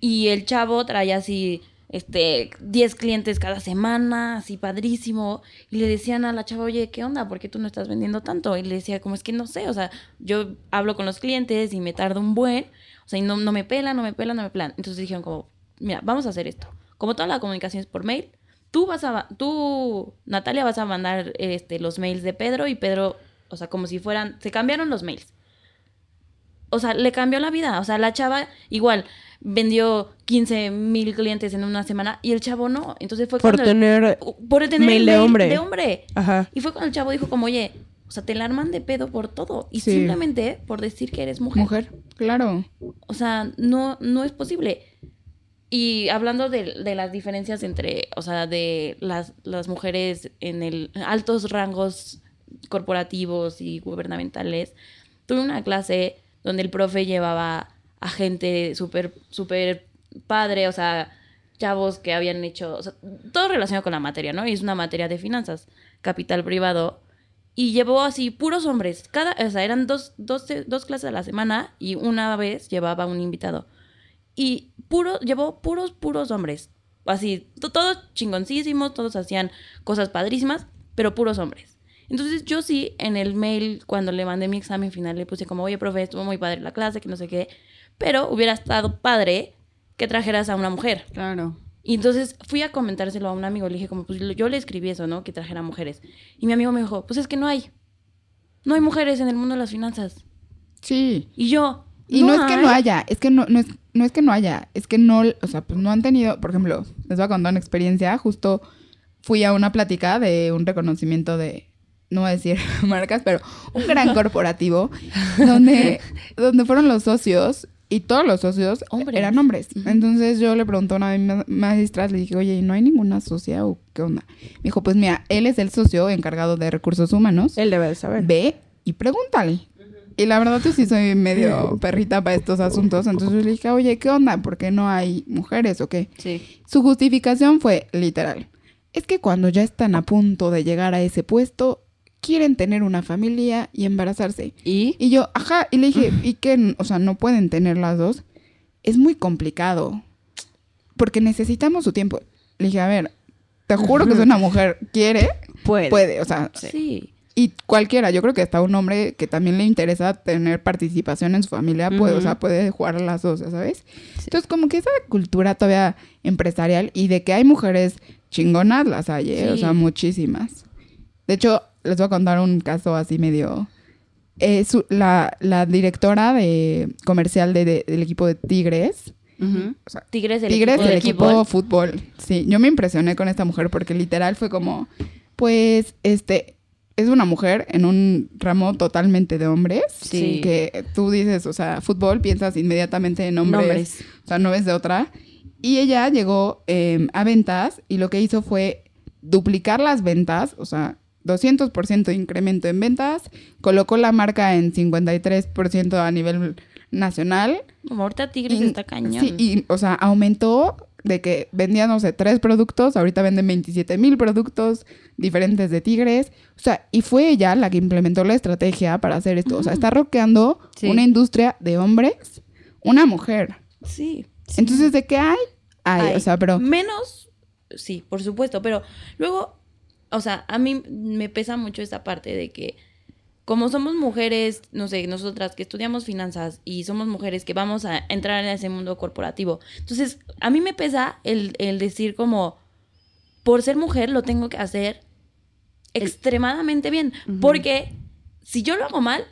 Y el chavo traía así, este, 10 clientes cada semana, así padrísimo. Y le decían a la chava, oye, ¿qué onda? ¿Por qué tú no estás vendiendo tanto? Y le decía, como es que no sé, o sea, yo hablo con los clientes y me tardo un buen, o sea, y no, no me pelan, no me pelan, no me pelan. Entonces dijeron como, mira, vamos a hacer esto. Como toda la comunicación es por mail, tú vas a, tú, Natalia, vas a mandar este, los mails de Pedro y Pedro, o sea, como si fueran, se cambiaron los mails. O sea, le cambió la vida. O sea, la chava igual vendió 15 mil clientes en una semana y el chavo no. Entonces fue Por cuando el- tener por tener mail el de hombre. de hombre. Ajá. Y fue cuando el chavo dijo como, oye, o sea, te la arman de pedo por todo. Y Sí. simplemente por decir que eres mujer. Mujer, claro. O sea, no, no es posible. Y hablando de, de las diferencias entre, o sea, de las, las mujeres en el altos rangos corporativos y gubernamentales, tuve una clase donde el profe llevaba a gente súper, súper padre, o sea, chavos que habían hecho, o sea, todo relacionado con la materia, ¿no? Y es una materia de finanzas, capital privado. Y llevó así puros hombres. Cada, o sea, eran dos, dos, dos clases a la semana y una vez llevaba un invitado. Y puro, llevó puros, puros hombres. Así, to- todos chingoncísimos, todos hacían cosas padrísimas, pero puros hombres. Entonces yo sí, en el mail, cuando le mandé mi examen final, le puse como, oye, profe, estuvo muy padre la clase, que no sé qué. Pero hubiera estado padre que trajeras a una mujer. Claro. Y entonces fui a comentárselo a un amigo, le dije como, pues yo le escribí eso, ¿no? Que trajera mujeres. Y mi amigo me dijo, pues es que no hay. No hay mujeres en el mundo de las finanzas. Sí. Y yo... Y no, es que hay". no haya, es que no, no es, no es que no haya, es que no, o sea, pues no han tenido, por ejemplo, les voy a contar una experiencia, justo fui a una plática de un reconocimiento de, no voy a decir marcas, pero un gran corporativo, donde, donde fueron los socios y todos los socios Hombres. eran hombres. Entonces yo le pregunté a una de mis maestras, le dije, oye, ¿y no hay ninguna socia o qué onda? Me dijo, pues mira, él es el socio encargado de recursos humanos. Él debe de saber. Ve y pregúntale. Y la verdad yo sí soy medio perrita para estos asuntos. Entonces yo le dije, oye, ¿qué onda? ¿Por qué no hay mujeres o qué? Sí. Su justificación fue literal. Es que cuando ya están a punto de llegar a ese puesto, quieren tener una familia y embarazarse. ¿Y? Y yo, ajá, y le dije, ¿y qué? O sea, no pueden tener las dos. Es muy complicado. Porque necesitamos su tiempo. Le dije, a ver, te juro que si una mujer quiere, Puede. puede. O sea, Sí. y cualquiera, yo creo que hasta un hombre que también le interesa tener participación en su familia, puede, o sea, puede jugar a las dos, ¿sabes? Entonces, como que esa cultura todavía empresarial y de que hay mujeres chingonas, las hay, ¿eh? o Sí. sea, muchísimas. De hecho, les voy a contar un caso así medio... eh, su- la, la directora de comercial de- de- del equipo de Tigres, o sea, Tigres del Tigres equipo del de equipo fútbol. fútbol. Sí, yo me impresioné con esta mujer porque literal fue como, pues, este, es una mujer en un ramo totalmente de hombres. Sí. Que tú dices, o sea, fútbol, piensas inmediatamente en hombres. Nombres. O sea, no ves de otra. Y ella llegó eh, a ventas y lo que hizo fue duplicar las ventas, o sea, 200% de incremento en ventas, colocó la marca en 53% a nivel nacional. Como ahorita Tigres Y- está cañón. Sí, y, o sea, aumentó de que vendían, no sé, tres productos, ahorita venden 27 mil productos diferentes de Tigres. O sea, y fue ella la que implementó la estrategia para hacer esto. O sea, está roqueando Sí. una industria de hombres, una mujer. Sí. Entonces, ¿de qué hay? Hay, Hay o sea, pero... Menos, sí, por supuesto, pero luego, o sea, a mí me pesa mucho esta parte de que como somos mujeres, no sé, nosotras que estudiamos finanzas y somos mujeres que vamos a entrar en ese mundo corporativo, entonces a mí me pesa el, el decir como, por ser mujer lo tengo que hacer extremadamente bien, porque si yo lo hago mal,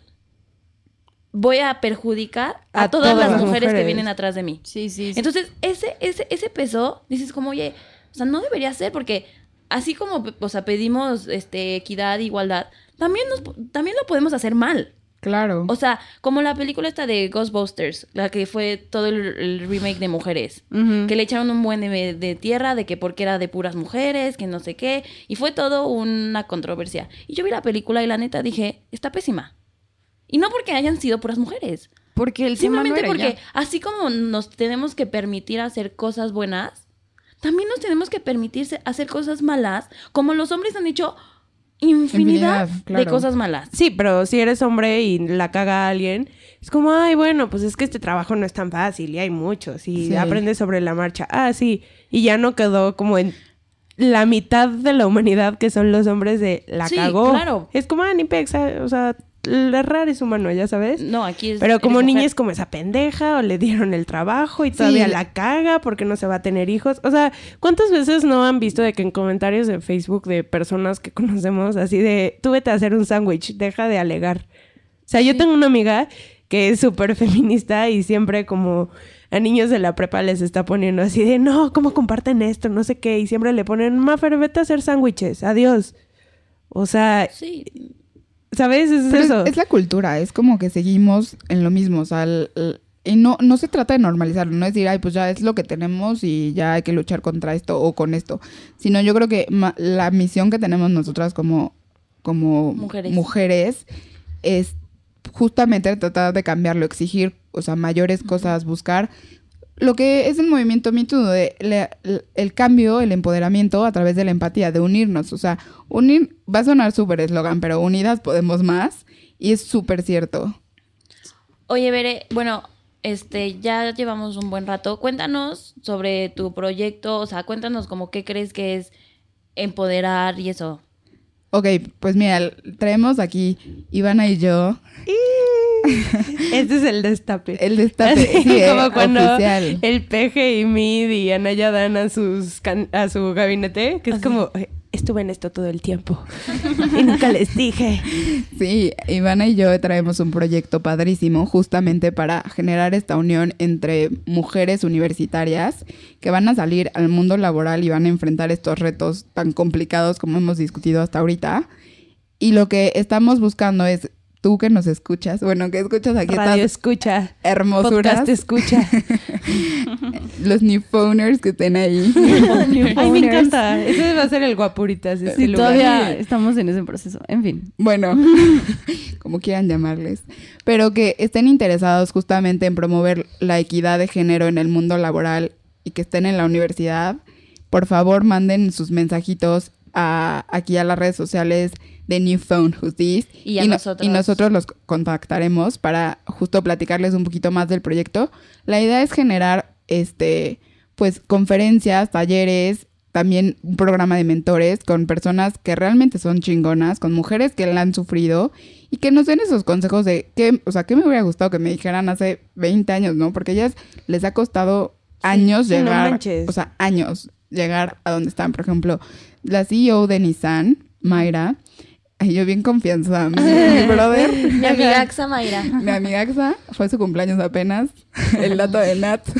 voy a perjudicar a, A todas, todas las mujeres, que vienen atrás de mí. Sí, sí. sí. Entonces, ese, ese, ese peso, dices como, oye, o sea, no debería ser porque así como, o sea, pedimos este, equidad, igualdad, también, nos, también lo podemos hacer mal. Claro. O sea, como la película esta de Ghostbusters, la que fue todo el, el remake de mujeres, que le echaron un buen de, de tierra de que porque era de puras mujeres, que no sé qué, y fue todo una controversia. Y yo vi la película y la neta dije, está pésima. Y no porque hayan sido puras mujeres, Porque el tema no Simplemente era porque así como nos tenemos que permitir hacer cosas buenas, también nos tenemos que permitirse hacer cosas malas, como los hombres han hecho infinidad, Infinidad, claro. de cosas malas. Sí, pero si eres hombre y la caga a alguien, es como, ay, bueno, pues es que este trabajo no es tan fácil y hay muchos y Sí. aprendes sobre la marcha. Ah, sí. Y ya no quedó como en la mitad de la humanidad que son los hombres de la Sí, cagó. claro. Es como, ah, ni pex, ah, o sea, errar es humano, ya sabes. No, aquí es. Pero como niña mujer. es como esa pendeja o le dieron el trabajo y todavía Sí. la caga porque no se va a tener hijos. O sea, ¿cuántas veces no han visto de que en comentarios de Facebook de personas que conocemos así de, tú vete a hacer un sándwich, deja de alegar? O sea, yo tengo una amiga que es súper feminista y siempre como a niños de la prepa les está poniendo así de, no, ¿cómo comparten esto? No sé qué. Y siempre le ponen, Mafer, vete a hacer sándwiches, adiós. O sea, Sí. ¿Sabes? Es Pero es- eso. Es, la cultura, es como que seguimos en lo mismo, o sea, el- el- y no, no se trata de normalizarlo, no es decir, ay, pues ya es lo que tenemos y ya hay que luchar contra esto o con esto, sino yo creo que ma- la misión que tenemos nosotras como, como Mujeres. mujeres es justamente tratar de cambiarlo, exigir, o sea, mayores cosas, buscar lo que es el movimiento Me Too, de el cambio, el empoderamiento a través de la empatía, de unirnos. O sea, unir, va a sonar súper eslogan, pero unidas podemos más. Y es súper cierto. Oye, Bere, bueno, este, ya llevamos un buen rato. Cuéntanos sobre tu proyecto, o sea, cuéntanos como qué crees que es empoderar y eso. Ok, pues mira, traemos aquí Ivana y yo. Este es el destape. El destape, Así sí, eh, como cuando oficial. el peje y Mid y Anaya dan a, sus can- a su gabinete, que es como, "Eh, estuve en esto todo el tiempo y nunca les dije. Sí, Ivana y yo traemos un proyecto padrísimo justamente para generar esta unión entre mujeres universitarias que van a salir al mundo laboral y van a enfrentar estos retos tan complicados como hemos discutido hasta ahorita. Y lo que estamos buscando es tú que nos escuchas, bueno, que escuchas aquí Radio escucha. hermosuras, Podcast escucha. los new phoners que estén ahí. Ay, me encanta. Ese va a ser el guapuritas Sí, lugar. todavía estamos en ese proceso. En fin. Bueno, como quieran llamarles, pero que estén interesados justamente en promover la equidad de género en el mundo laboral y que estén en la universidad, por favor manden sus mensajitos a, aquí a las redes sociales de New Phone Who's This Y no- nosotros. y nosotros los contactaremos para justo platicarles un poquito más del proyecto. La idea es generar este pues conferencias, talleres, también un programa de mentores con personas que realmente son chingonas, con mujeres que la han sufrido y que nos den esos consejos de qué, o sea, qué me hubiera gustado que me dijeran hace 20 años, ¿no? Porque ellas les ha costado años sí, no llegar, manches. o sea, años llegar a donde están. Por ejemplo, la CEO de Nissan, Mayra, ay, yo bien confianza, mi, mi brother. Mi amiga Axa Mayra. Mi amiga Axa, fue su cumpleaños apenas, el dato de Nat.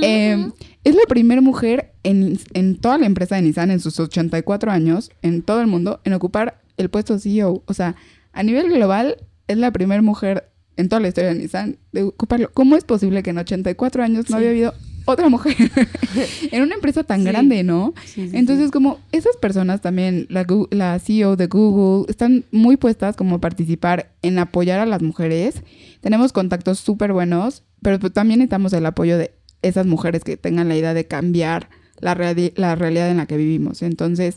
Eh, es la primera mujer en, en toda la empresa de Nissan, en sus 84 años, en todo el mundo, en ocupar el puesto CEO. O sea, a nivel global, es la primera mujer en toda la historia de Nissan de ocuparlo. ¿Cómo es posible que en 84 años no había habido otra mujer en una empresa tan Sí. grande, no? Sí, sí, Entonces, como esas personas también, la, la CEO de Google, están muy puestas como a participar en apoyar a las mujeres. Tenemos contactos súper buenos, pero pues también necesitamos el apoyo de esas mujeres que tengan la idea de cambiar la, reali- la realidad en la que vivimos. Entonces,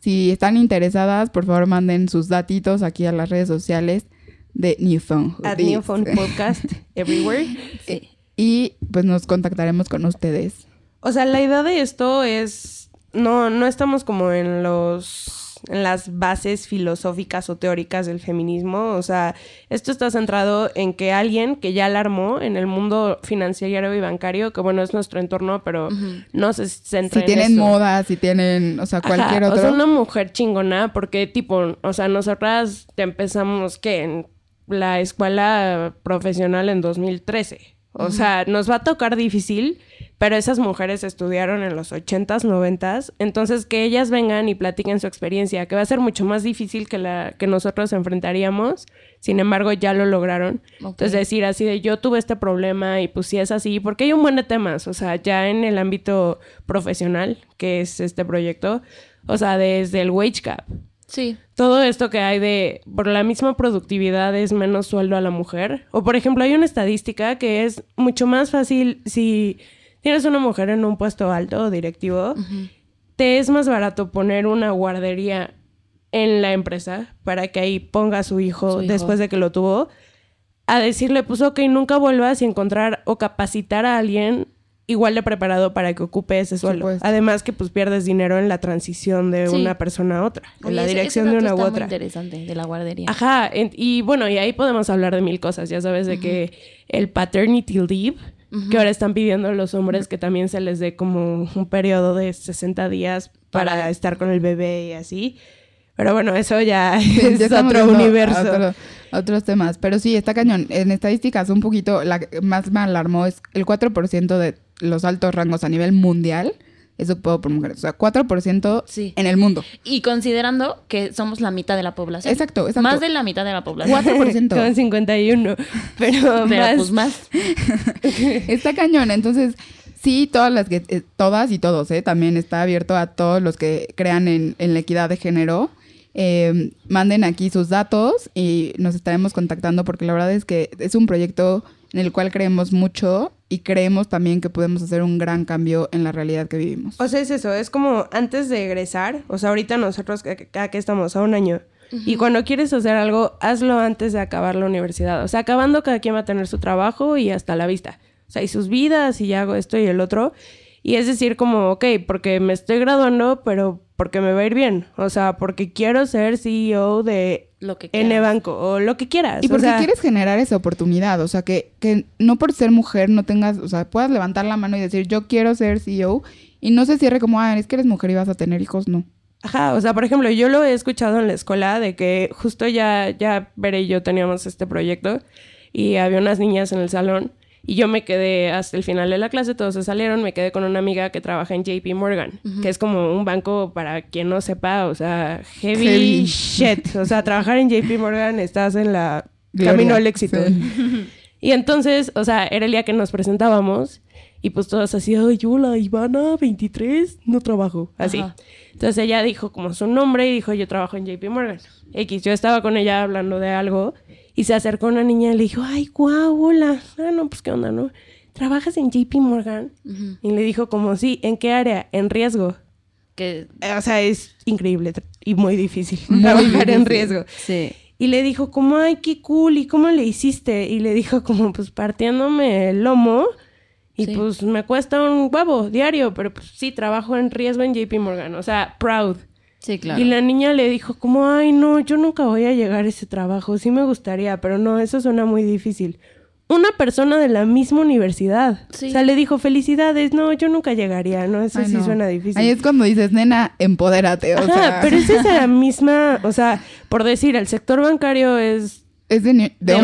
si están interesadas, por favor manden sus datitos aquí a las redes sociales de New Phone. At. New Phone Podcast Everywhere. Sí. Y pues nos contactaremos con ustedes. O sea, la idea de esto es. No, no estamos como en los. en las bases filosóficas o teóricas del feminismo. O sea, esto está centrado en que alguien que ya la armó en el mundo financiero y bancario, que bueno, es nuestro entorno, pero no se centra Si en tienen eso. moda, si tienen, o sea, cualquier Ajá, otro. O sea, una mujer chingona, porque tipo, o sea, nosotras te empezamos que en la escuela profesional en 2013. O sea, nos va a tocar difícil, pero esas mujeres estudiaron en los 80s, 90s, entonces que ellas vengan y platiquen su experiencia, que va a ser mucho más difícil que la que nosotros enfrentaríamos. Sin embargo, ya lo lograron. Entonces decir así de yo tuve este problema y pues sí es así, porque hay un buen de temas, o sea, ya en el ámbito profesional, que es este proyecto, o sea, desde el wage gap. Sí. Todo esto que hay de, por la misma productividad es menos sueldo a la mujer. O por ejemplo, hay una estadística que es mucho más fácil si tienes una mujer en un puesto alto o directivo, te es más barato poner una guardería en la empresa para que ahí ponga a su hijo, Su hijo. después de que lo tuvo, a decirle, pues ok, nunca vuelvas y encontrar o capacitar a alguien igual de preparado para que ocupe ese suelo. supuesto. Además que pues pierdes dinero en la transición de Sí. una persona a otra, en la ese- dirección ese de una u está muy otra. interesante, de la guardería. Ajá, en- y bueno, y ahí podemos hablar de mil cosas, ya sabes, de que el paternity leave, que ahora están pidiendo a los hombres que también se les dé como un periodo de 60 días para, Para- estar con el bebé y así. Pero bueno, eso ya es ya otro universo. otro- otros temas. Pero sí, está cañón. En estadísticas, un poquito, la que más me alarmó es el 4% de los altos rangos a nivel mundial es ocupado por mujeres. O sea, 4% Sí. en el mundo. Y considerando que somos la mitad de la población. Exacto, exacto. Más de la mitad de la población. 4%. Con 51. Pero, Pero más, pues más. Está cañón. Entonces, sí, todas las que, eh, todas y todos, ¿eh? También está abierto a todos los que crean en, en la equidad de género. Eh, manden aquí sus datos y nos estaremos contactando porque la verdad es que es un proyecto en el cual creemos mucho y creemos también que podemos hacer un gran cambio en la realidad que vivimos. O sea, es eso, es como antes de egresar, o sea, ahorita nosotros que- que estamos a un año. Y cuando quieres hacer algo, hazlo antes de acabar la universidad. O sea, acabando cada quien va a tener su trabajo y hasta la vista. O sea, y sus vidas y ya hago esto y el otro. Y es decir, como, ok, porque me estoy graduando, pero porque me va a ir bien. O sea, porque quiero ser CEO de Lo que N banco o lo que quieras. Y o porque sea, quieres generar esa oportunidad, o sea, que, que no por ser mujer no tengas, o sea, puedas levantar la mano y decir, yo quiero ser CEO, y no se cierre como, ah, es que eres mujer y vas a tener hijos, no. Ajá, o sea, por ejemplo, yo lo he escuchado en la escuela de que justo ya, ya Bere y yo teníamos este proyecto y había unas niñas en el salón y yo me quedé hasta el final de la clase, todos se salieron, me quedé con una amiga que trabaja en JP Morgan, que es como un banco para quien no sepa, o sea, heavy, Heavy. shit, o sea, trabajar en JP Morgan estás en la Gloria, camino al éxito. sí. Y entonces, o sea, era el día que nos presentábamos y pues todas así, ay, hola, Ivana, 23, no trabajo, así. Ajá. Entonces ella dijo como su nombre y dijo, yo trabajo en JP Morgan. X, yo estaba con ella hablando de algo y se acercó una niña y le dijo, ay, guau, hola. Ah, no, pues qué onda, ¿no? ¿Trabajas en JP Morgan? Ujú. Y le dijo como, sí, ¿en qué área? En riesgo. Que Eh, O sea, es increíble y muy difícil Muy trabajar en riesgo. Sí. Y le dijo como, ay, qué cool, ¿y cómo le hiciste? Y le dijo como, pues partiéndome el lomo y Sí. pues me cuesta un huevo diario, pero pues sí, trabajo en riesgo en JP Morgan, o sea, proud. Sí, claro. Y la niña le dijo como, ay, no, yo nunca voy a llegar a ese trabajo, sí me gustaría, pero no, eso suena muy difícil. Una persona de la misma universidad. Sí. O sea, le dijo, felicidades, no, yo nunca llegaría, no, eso Ay, sí no. suena difícil. Ahí es cuando dices, nena, empodérate, o Ajá, sea, pero es esa misma, o sea, por decir, el sector bancario es es de, ni- de de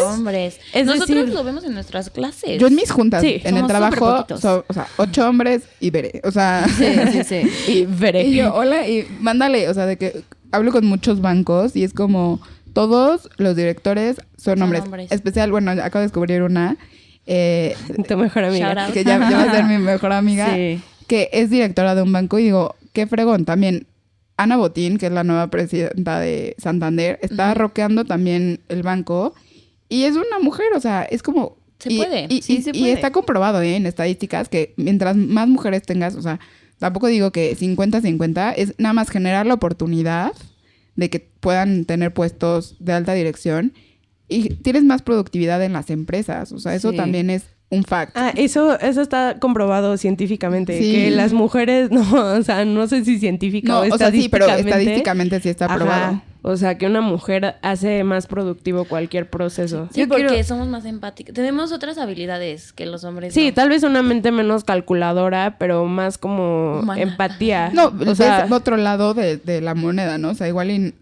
hombres. Es Nosotros decir- lo vemos en nuestras clases. Yo en mis juntas, Sí, en el trabajo, so- o sea, ocho hombres y veré, o sea... Sí, sí, sí. y veré. Y yo, hola, y mándale, o sea, de que hablo con muchos bancos y es como todos los directores son, Son hombres. hombres. Especial, bueno, acabo de descubrir una eh, tu mejor amiga. Que ya, ya va a ser mi mejor amiga, Sí. que es directora de un banco y digo, qué fregón. También Ana Botín, que es la nueva presidenta de Santander, está roqueando también el banco y es una mujer, o sea, es como... Se y- puede, Y, sí y- se y puede. está comprobado ¿eh? en estadísticas que mientras más mujeres tengas, o sea, tampoco digo que 50-50, es nada más generar la oportunidad de que puedan tener puestos de alta dirección y tienes más productividad en las empresas, o sea, eso Sí. también es un fact. Ah, eso, eso está comprobado científicamente. Sí. Que las mujeres, no, o sea, no sé si científica no, o o sea, sí, pero estadísticamente. estadísticamente sí está Ajá. probado. O sea, que una mujer hace más productivo cualquier proceso. Sí, Yo porque quiero- somos más empáticos. Tenemos otras habilidades que los hombres. Sí, no. tal vez una mente menos calculadora, pero más como Humana. empatía. No, o sea, otro lado de, de la moneda, ¿no? O sea, igual y-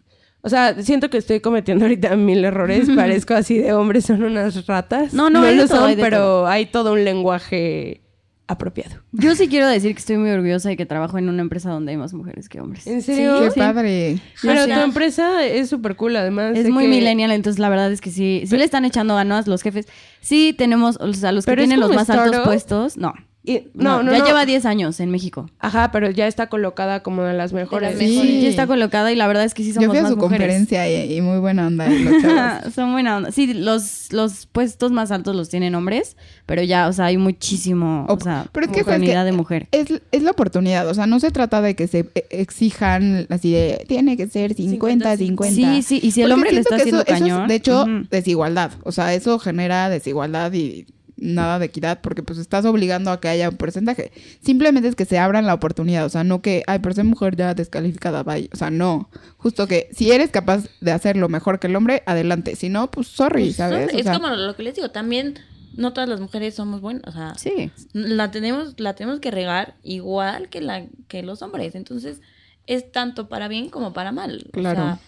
o sea, siento que estoy cometiendo ahorita mil errores. Parezco así de hombres son unas ratas. No, no, de lo todo, son, hay de pero todo. hay todo un lenguaje apropiado. Yo sí quiero decir que estoy muy orgullosa y que trabajo en una empresa donde hay más mujeres que hombres. ¿En serio? qué Sí. padre. Pero tu empresa es súper cool, además. Es muy que- millennial, entonces la verdad es que sí, sí le están echando ganas los jefes. Sí tenemos, o sea, los que tienen los más altos puestos, no. Y- no, no, ya no. lleva 10 años en México. Ajá, pero ya está colocada como de las mejores. Sí. Ya está colocada y la verdad es que sí somos Yo fui a más su mujeres. conferencia y, y muy buena onda los. Son buena onda. Sí, los, los puestos más altos los tienen hombres, pero ya, o sea, hay muchísimo, o Op- sea, pero es que, ¿sabes comunidad qué? de mujer. Es, es la oportunidad, o sea, no se trata de que se e- exijan así de, tiene que ser 50, 50. Sí, sí, y si el Porque hombre le está que eso- haciendo eso es, cañón. de hecho, desigualdad, o sea, eso genera desigualdad y nada de equidad porque pues estás obligando a que haya un porcentaje. Simplemente es que se abran la oportunidad, o sea, no que, ay, por ser mujer ya descalificada, bye. O sea, no. Justo que si eres capaz de hacerlo mejor que el hombre, adelante. Si no, pues sorry, Pues, ¿sabes? O Es como lo que les digo, también no todas las mujeres somos buenas, o sea, Sí. la tenemos, la tenemos que regar igual que la que los hombres. Entonces, es tanto para bien como para mal. O Claro. sea,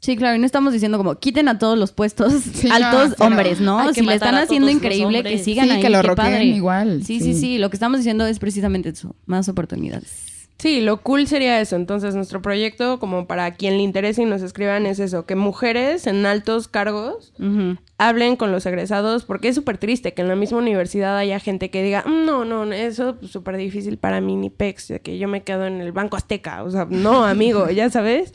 Sí, claro, y no estamos diciendo como quiten a todos los puestos Sí, altos hombres, ¿no? Si le están haciendo increíble, que sigan Sí, ahí, que lo qué roqueen padre. igual, Sí, sí, sí. sí, lo que estamos diciendo es precisamente eso, más oportunidades. Sí, lo cool sería eso. Entonces, nuestro proyecto, como para quien le interese y nos escriban, es eso: que mujeres en altos cargos hablen con los egresados, porque es súper triste que en la misma universidad haya gente que diga, "Mm, no, no, eso es súper difícil para mí, ni pex, de que yo me quedo en el Banco Azteca. O sea, no, amigo, ya sabes.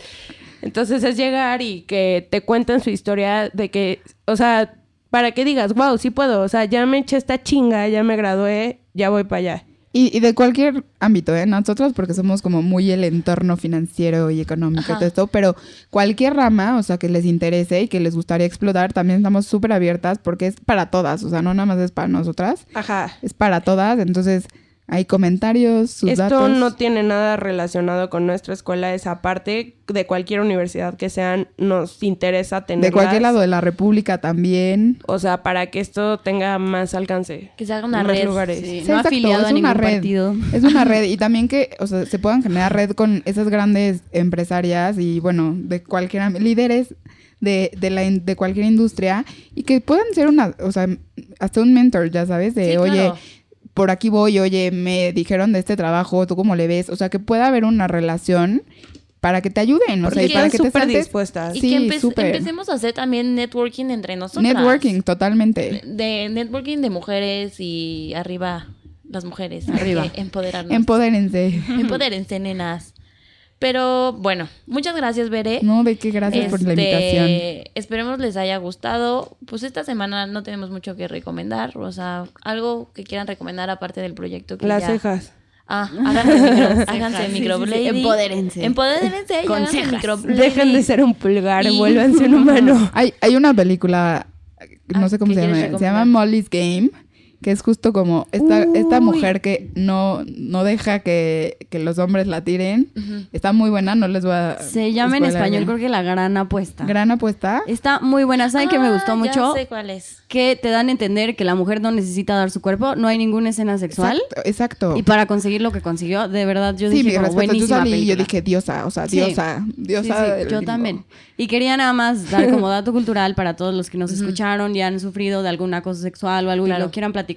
Entonces es llegar y que te cuenten su historia de que, o sea, para que digas, wow, sí puedo, o sea, ya me eché esta chinga, ya me gradué, ya voy para allá. Y, y de cualquier ámbito, ¿eh? Nosotros porque somos como muy el entorno financiero y económico y todo esto, pero cualquier rama, o sea, que les interese y que les gustaría explotar, también estamos súper abiertas porque es para todas, o sea, no nada más es para nosotras, Ajá. es para todas, entonces hay comentarios, sus Esto datos. no tiene nada relacionado con nuestra escuela, es aparte de cualquier universidad que sean, nos interesa tener. de cualquier lado de la República también. O sea, para que esto tenga más alcance. Que se haga una más red, lugares. Sí, Sí, no exacto, afiliado es a ningún una red. partido. Es una red y también que, o sea, se puedan generar red con esas grandes empresarias y bueno, de cualquier líderes de, de, la, de cualquier industria y que puedan ser una, o sea, hasta un mentor, ya sabes, de, Sí, oye, claro. Por aquí voy, oye, me dijeron de este trabajo, ¿tú cómo le ves? O sea, que pueda haber una relación para que te ayuden, o sea, y para que te sientes- dispuestas. Y Sí, que empe- súper. empecemos a hacer también networking entre nosotros. Networking, totalmente. De networking de mujeres y arriba las mujeres. Arriba. Empoderarnos. Empodérense. Empodérense, nenas. Pero bueno, muchas gracias, Bere. No, de qué gracias por la Este, invitación. Esperemos les haya gustado. Pues esta semana no tenemos mucho que recomendar. O sea, algo que quieran recomendar aparte del proyecto que Las ya... cejas. Ah, háganse micro, háganse Sí, microblading. sí, sí. Empodérense. Empodérense y Con háganse cejas. microblading. Dejen de ser un pulgar, Y- vuélvanse un humano. Hay, hay una película, no Ah, sé cómo ¿qué se llama, se llama? Molly's Game, que es justo como esta, esta mujer que no, no deja que, que los hombres la tiren. Está muy buena, no les voy a... Se llama en español, bien. creo que La Gran Apuesta. Gran apuesta. Está muy buena. ¿Saben qué me Ah, gustó ya mucho? sé cuál es. Que te dan a entender que la mujer no necesita dar su cuerpo, no hay ninguna escena sexual. Exacto. exacto. Y para conseguir lo que consiguió, de verdad, yo sí, dije como respeto. Yo buenísima salí y yo película. dije diosa, o sea, diosa, Sí, diosa. sí, del yo limbo. también. Y quería nada más dar como dato cultural para todos los que nos escucharon y han sufrido de algún acoso sexual o algo y Claro. lo quieran platicar.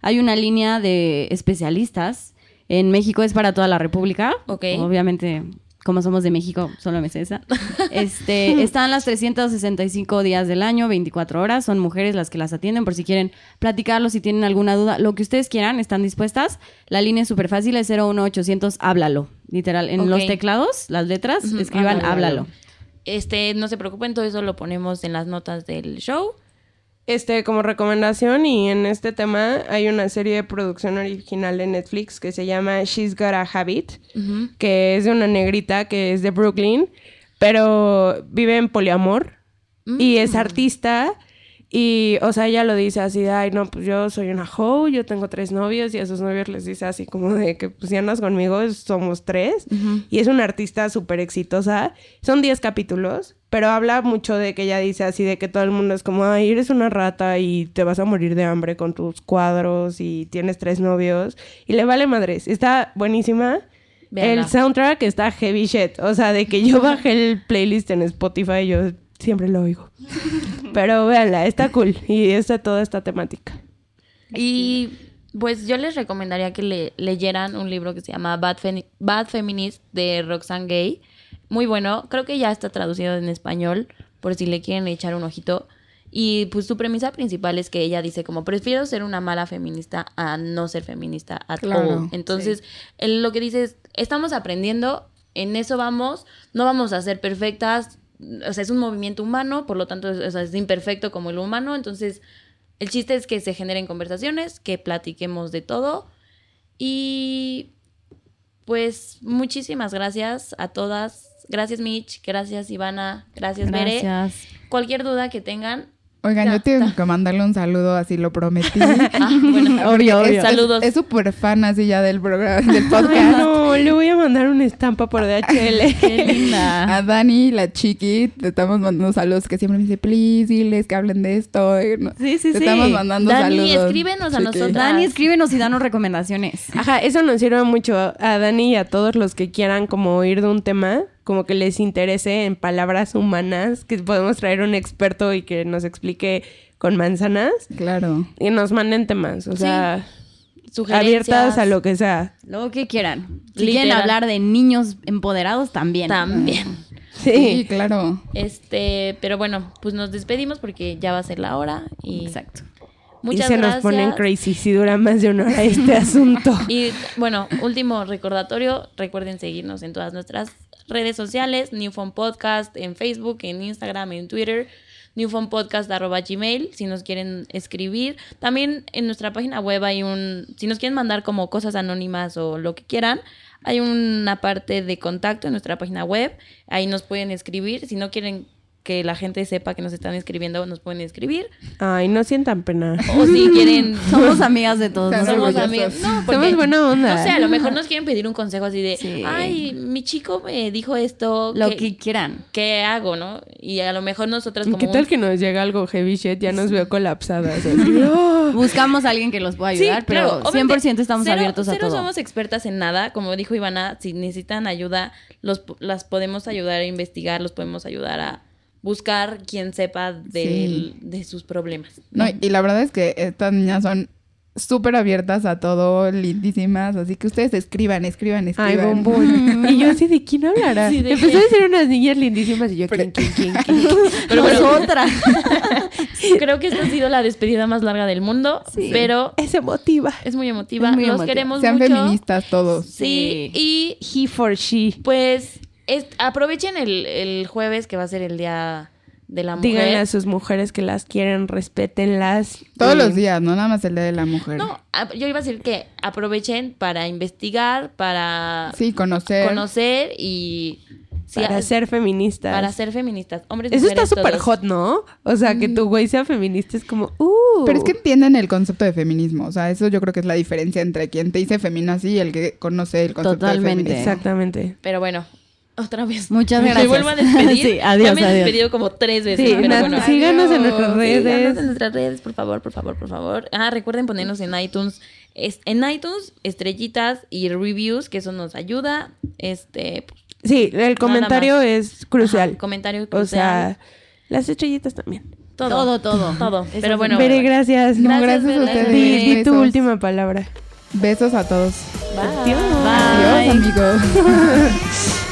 Hay una línea de especialistas. En México es para toda la República. Ok. Obviamente, como somos de México, solo me sé esa. Este, están las 365 días del año, 24 horas. Son mujeres las que las atienden por si quieren platicarlo, si tienen alguna duda, lo que ustedes quieran, están dispuestas. La línea es súper fácil, es 01800, háblalo. Literal, en los teclados, las letras, escriban háblalo. háblalo. Este, no se preocupen, todo eso lo ponemos en las notas del show. Este, como recomendación, y en este tema hay una serie de producción original de Netflix que se llama She's Got a Habit, que es de una negrita que es de Brooklyn, pero vive en poliamor y es artista. Y, o sea, ella lo dice así de, ay, no, pues yo soy una hoe, yo tengo tres novios y a sus novios les dice así como de que, pues si andas conmigo, somos tres. Y es una artista súper exitosa. Son 10 capítulos, pero habla mucho de que ella dice así de que todo el mundo es como, ay, eres una rata y te vas a morir de hambre con tus cuadros y tienes tres novios. Y le vale madres. Está buenísima. El soundtrack está heavy shit. O sea, de que yo bajé el playlist en Spotify y yo siempre lo oigo. Pero véanla, está cool. Y está toda esta temática. Y pues yo les recomendaría que le, leyeran un libro que se llama Bad, Femi- Bad Feminist de Roxane Gay. Muy bueno, creo que ya está traducido en español, por si le quieren echar un ojito. Y pues su premisa principal es que ella dice como prefiero ser una mala feminista a no ser feminista at Claro, all. Entonces, él lo que dice es, estamos aprendiendo, en eso vamos, no vamos a ser perfectas, o sea, es un movimiento humano, por lo tanto, es, o sea, es imperfecto como el humano, entonces el chiste es que se generen conversaciones, que platiquemos de todo y pues muchísimas gracias a todas. Gracias Mitch, gracias Ivana, gracias, Bere. Gracias. Cualquier duda que tengan, Oigan, No, yo tengo que mandarle un saludo, así lo prometí. Ah, bueno, Obvio, Es- obvio. es- Saludos. Es súper fan así ya del programa, del Ay, podcast. no, le voy a mandar una estampa por DHL. Qué linda. A Dani, la chiqui, te estamos mandando saludos que siempre me dice, please, diles que hablen de esto. no- Sí, sí, te sí. estamos mandando Dani, saludos. escríbenos a chiqui. nosotras. Dani, escríbenos y danos recomendaciones. Ajá, eso nos sirve mucho a Dani y a todos los que quieran como oír de un tema, como que les interese en palabras humanas, que podemos traer un experto y que nos explique con manzanas Claro. y nos manden temas, o sea, Sugerencias. abiertas a lo que sea. Lo que quieran. Si Literal. quieren hablar de niños empoderados, también. También. Sí, Sí. claro. Este, pero bueno, pues nos despedimos porque ya va a ser la hora y Exacto. Muchas y se gracias. nos ponen crazy si dura más de una hora este asunto. Y bueno, último recordatorio, recuerden seguirnos en todas nuestras redes sociales, Newfound Podcast, en Facebook, en Instagram, en Twitter, newfoundpodcast.gmail, si nos quieren escribir. También en nuestra página web hay un, si nos quieren mandar como cosas anónimas o lo que quieran, hay una parte de contacto en nuestra página web, ahí nos pueden escribir, si no quieren que la gente sepa que nos están escribiendo, nos pueden escribir. Ay, no sientan pena. O si quieren Somos amigas de todos. Somos amigos. No, porque, Somos buena onda. No sé, a lo mejor nos quieren pedir un consejo así de, Sí. ay, mi chico me dijo esto. Lo ¿qué- que quieran. ¿Qué hago, no? Y a lo mejor nosotras como... ¿Qué tal un- que nos llega algo heavy shit? Ya nos veo colapsadas. así, ¡oh! Buscamos a alguien que los pueda Sí, ayudar, pero claro, obviamente, 100% estamos cero- abiertos a cero todo. somos expertas en nada. Como dijo Ivana, si necesitan ayuda, los, las podemos ayudar a investigar, los podemos ayudar a buscar quien sepa Sí. de sus problemas. No, y la verdad es que estas niñas son súper abiertas a todo, lindísimas, así que ustedes escriban, escriban, Ay, escriban. bombón. Y yo así, ¿de quién hablará? Sí, ¿de Empecé qué? a decir unas niñas lindísimas y yo, ¿quién, quién, quién, quién? Pero Nosotras. creo que esta ha sido la despedida más larga del mundo, pero Es emotiva. es muy emotiva. Es muy Los emotiva. queremos Sean mucho. feministas todos. Sí, y He for she. pues es- aprovechen el, el jueves que va a ser el día de la mujer. Díganle a sus mujeres que las quieren, respétenlas. Todos Y- los días, no nada más el Día de la Mujer. No, yo iba a decir que aprovechen para investigar, para Sí, conocer. conocer y sí, Para a- ser feministas. para ser feministas, hombres Eso está súper hot, ¿no? O sea, que tu güey sea feminista es como, uh. Pero es que entienden el concepto de feminismo. O sea, eso yo creo que es la diferencia entre quien te dice feminazi y el que conoce el concepto Totalmente. de feminismo. Exactamente. Pero bueno, otra vez. Muchas Me gracias. vuelvo a despedir. Sí, adiós, Ya me he adiós. despedido como tres veces. Sí, pero na- bueno. síganos en nuestras Síganos redes. en nuestras redes, por favor, por favor, por favor. Ah, recuerden ponernos en iTunes. Es, en iTunes, estrellitas y reviews, que eso nos ayuda. Este, pues, Sí, el comentario es crucial. ajá, comentario o crucial. sea, las estrellitas también. todo, todo, todo. todo. Pero bueno, Bere, gracias. No, Gracias, gracias, a ustedes. Di, di tu última palabra. Besos a todos. bye. Adiós. Bye. Adiós, amigos.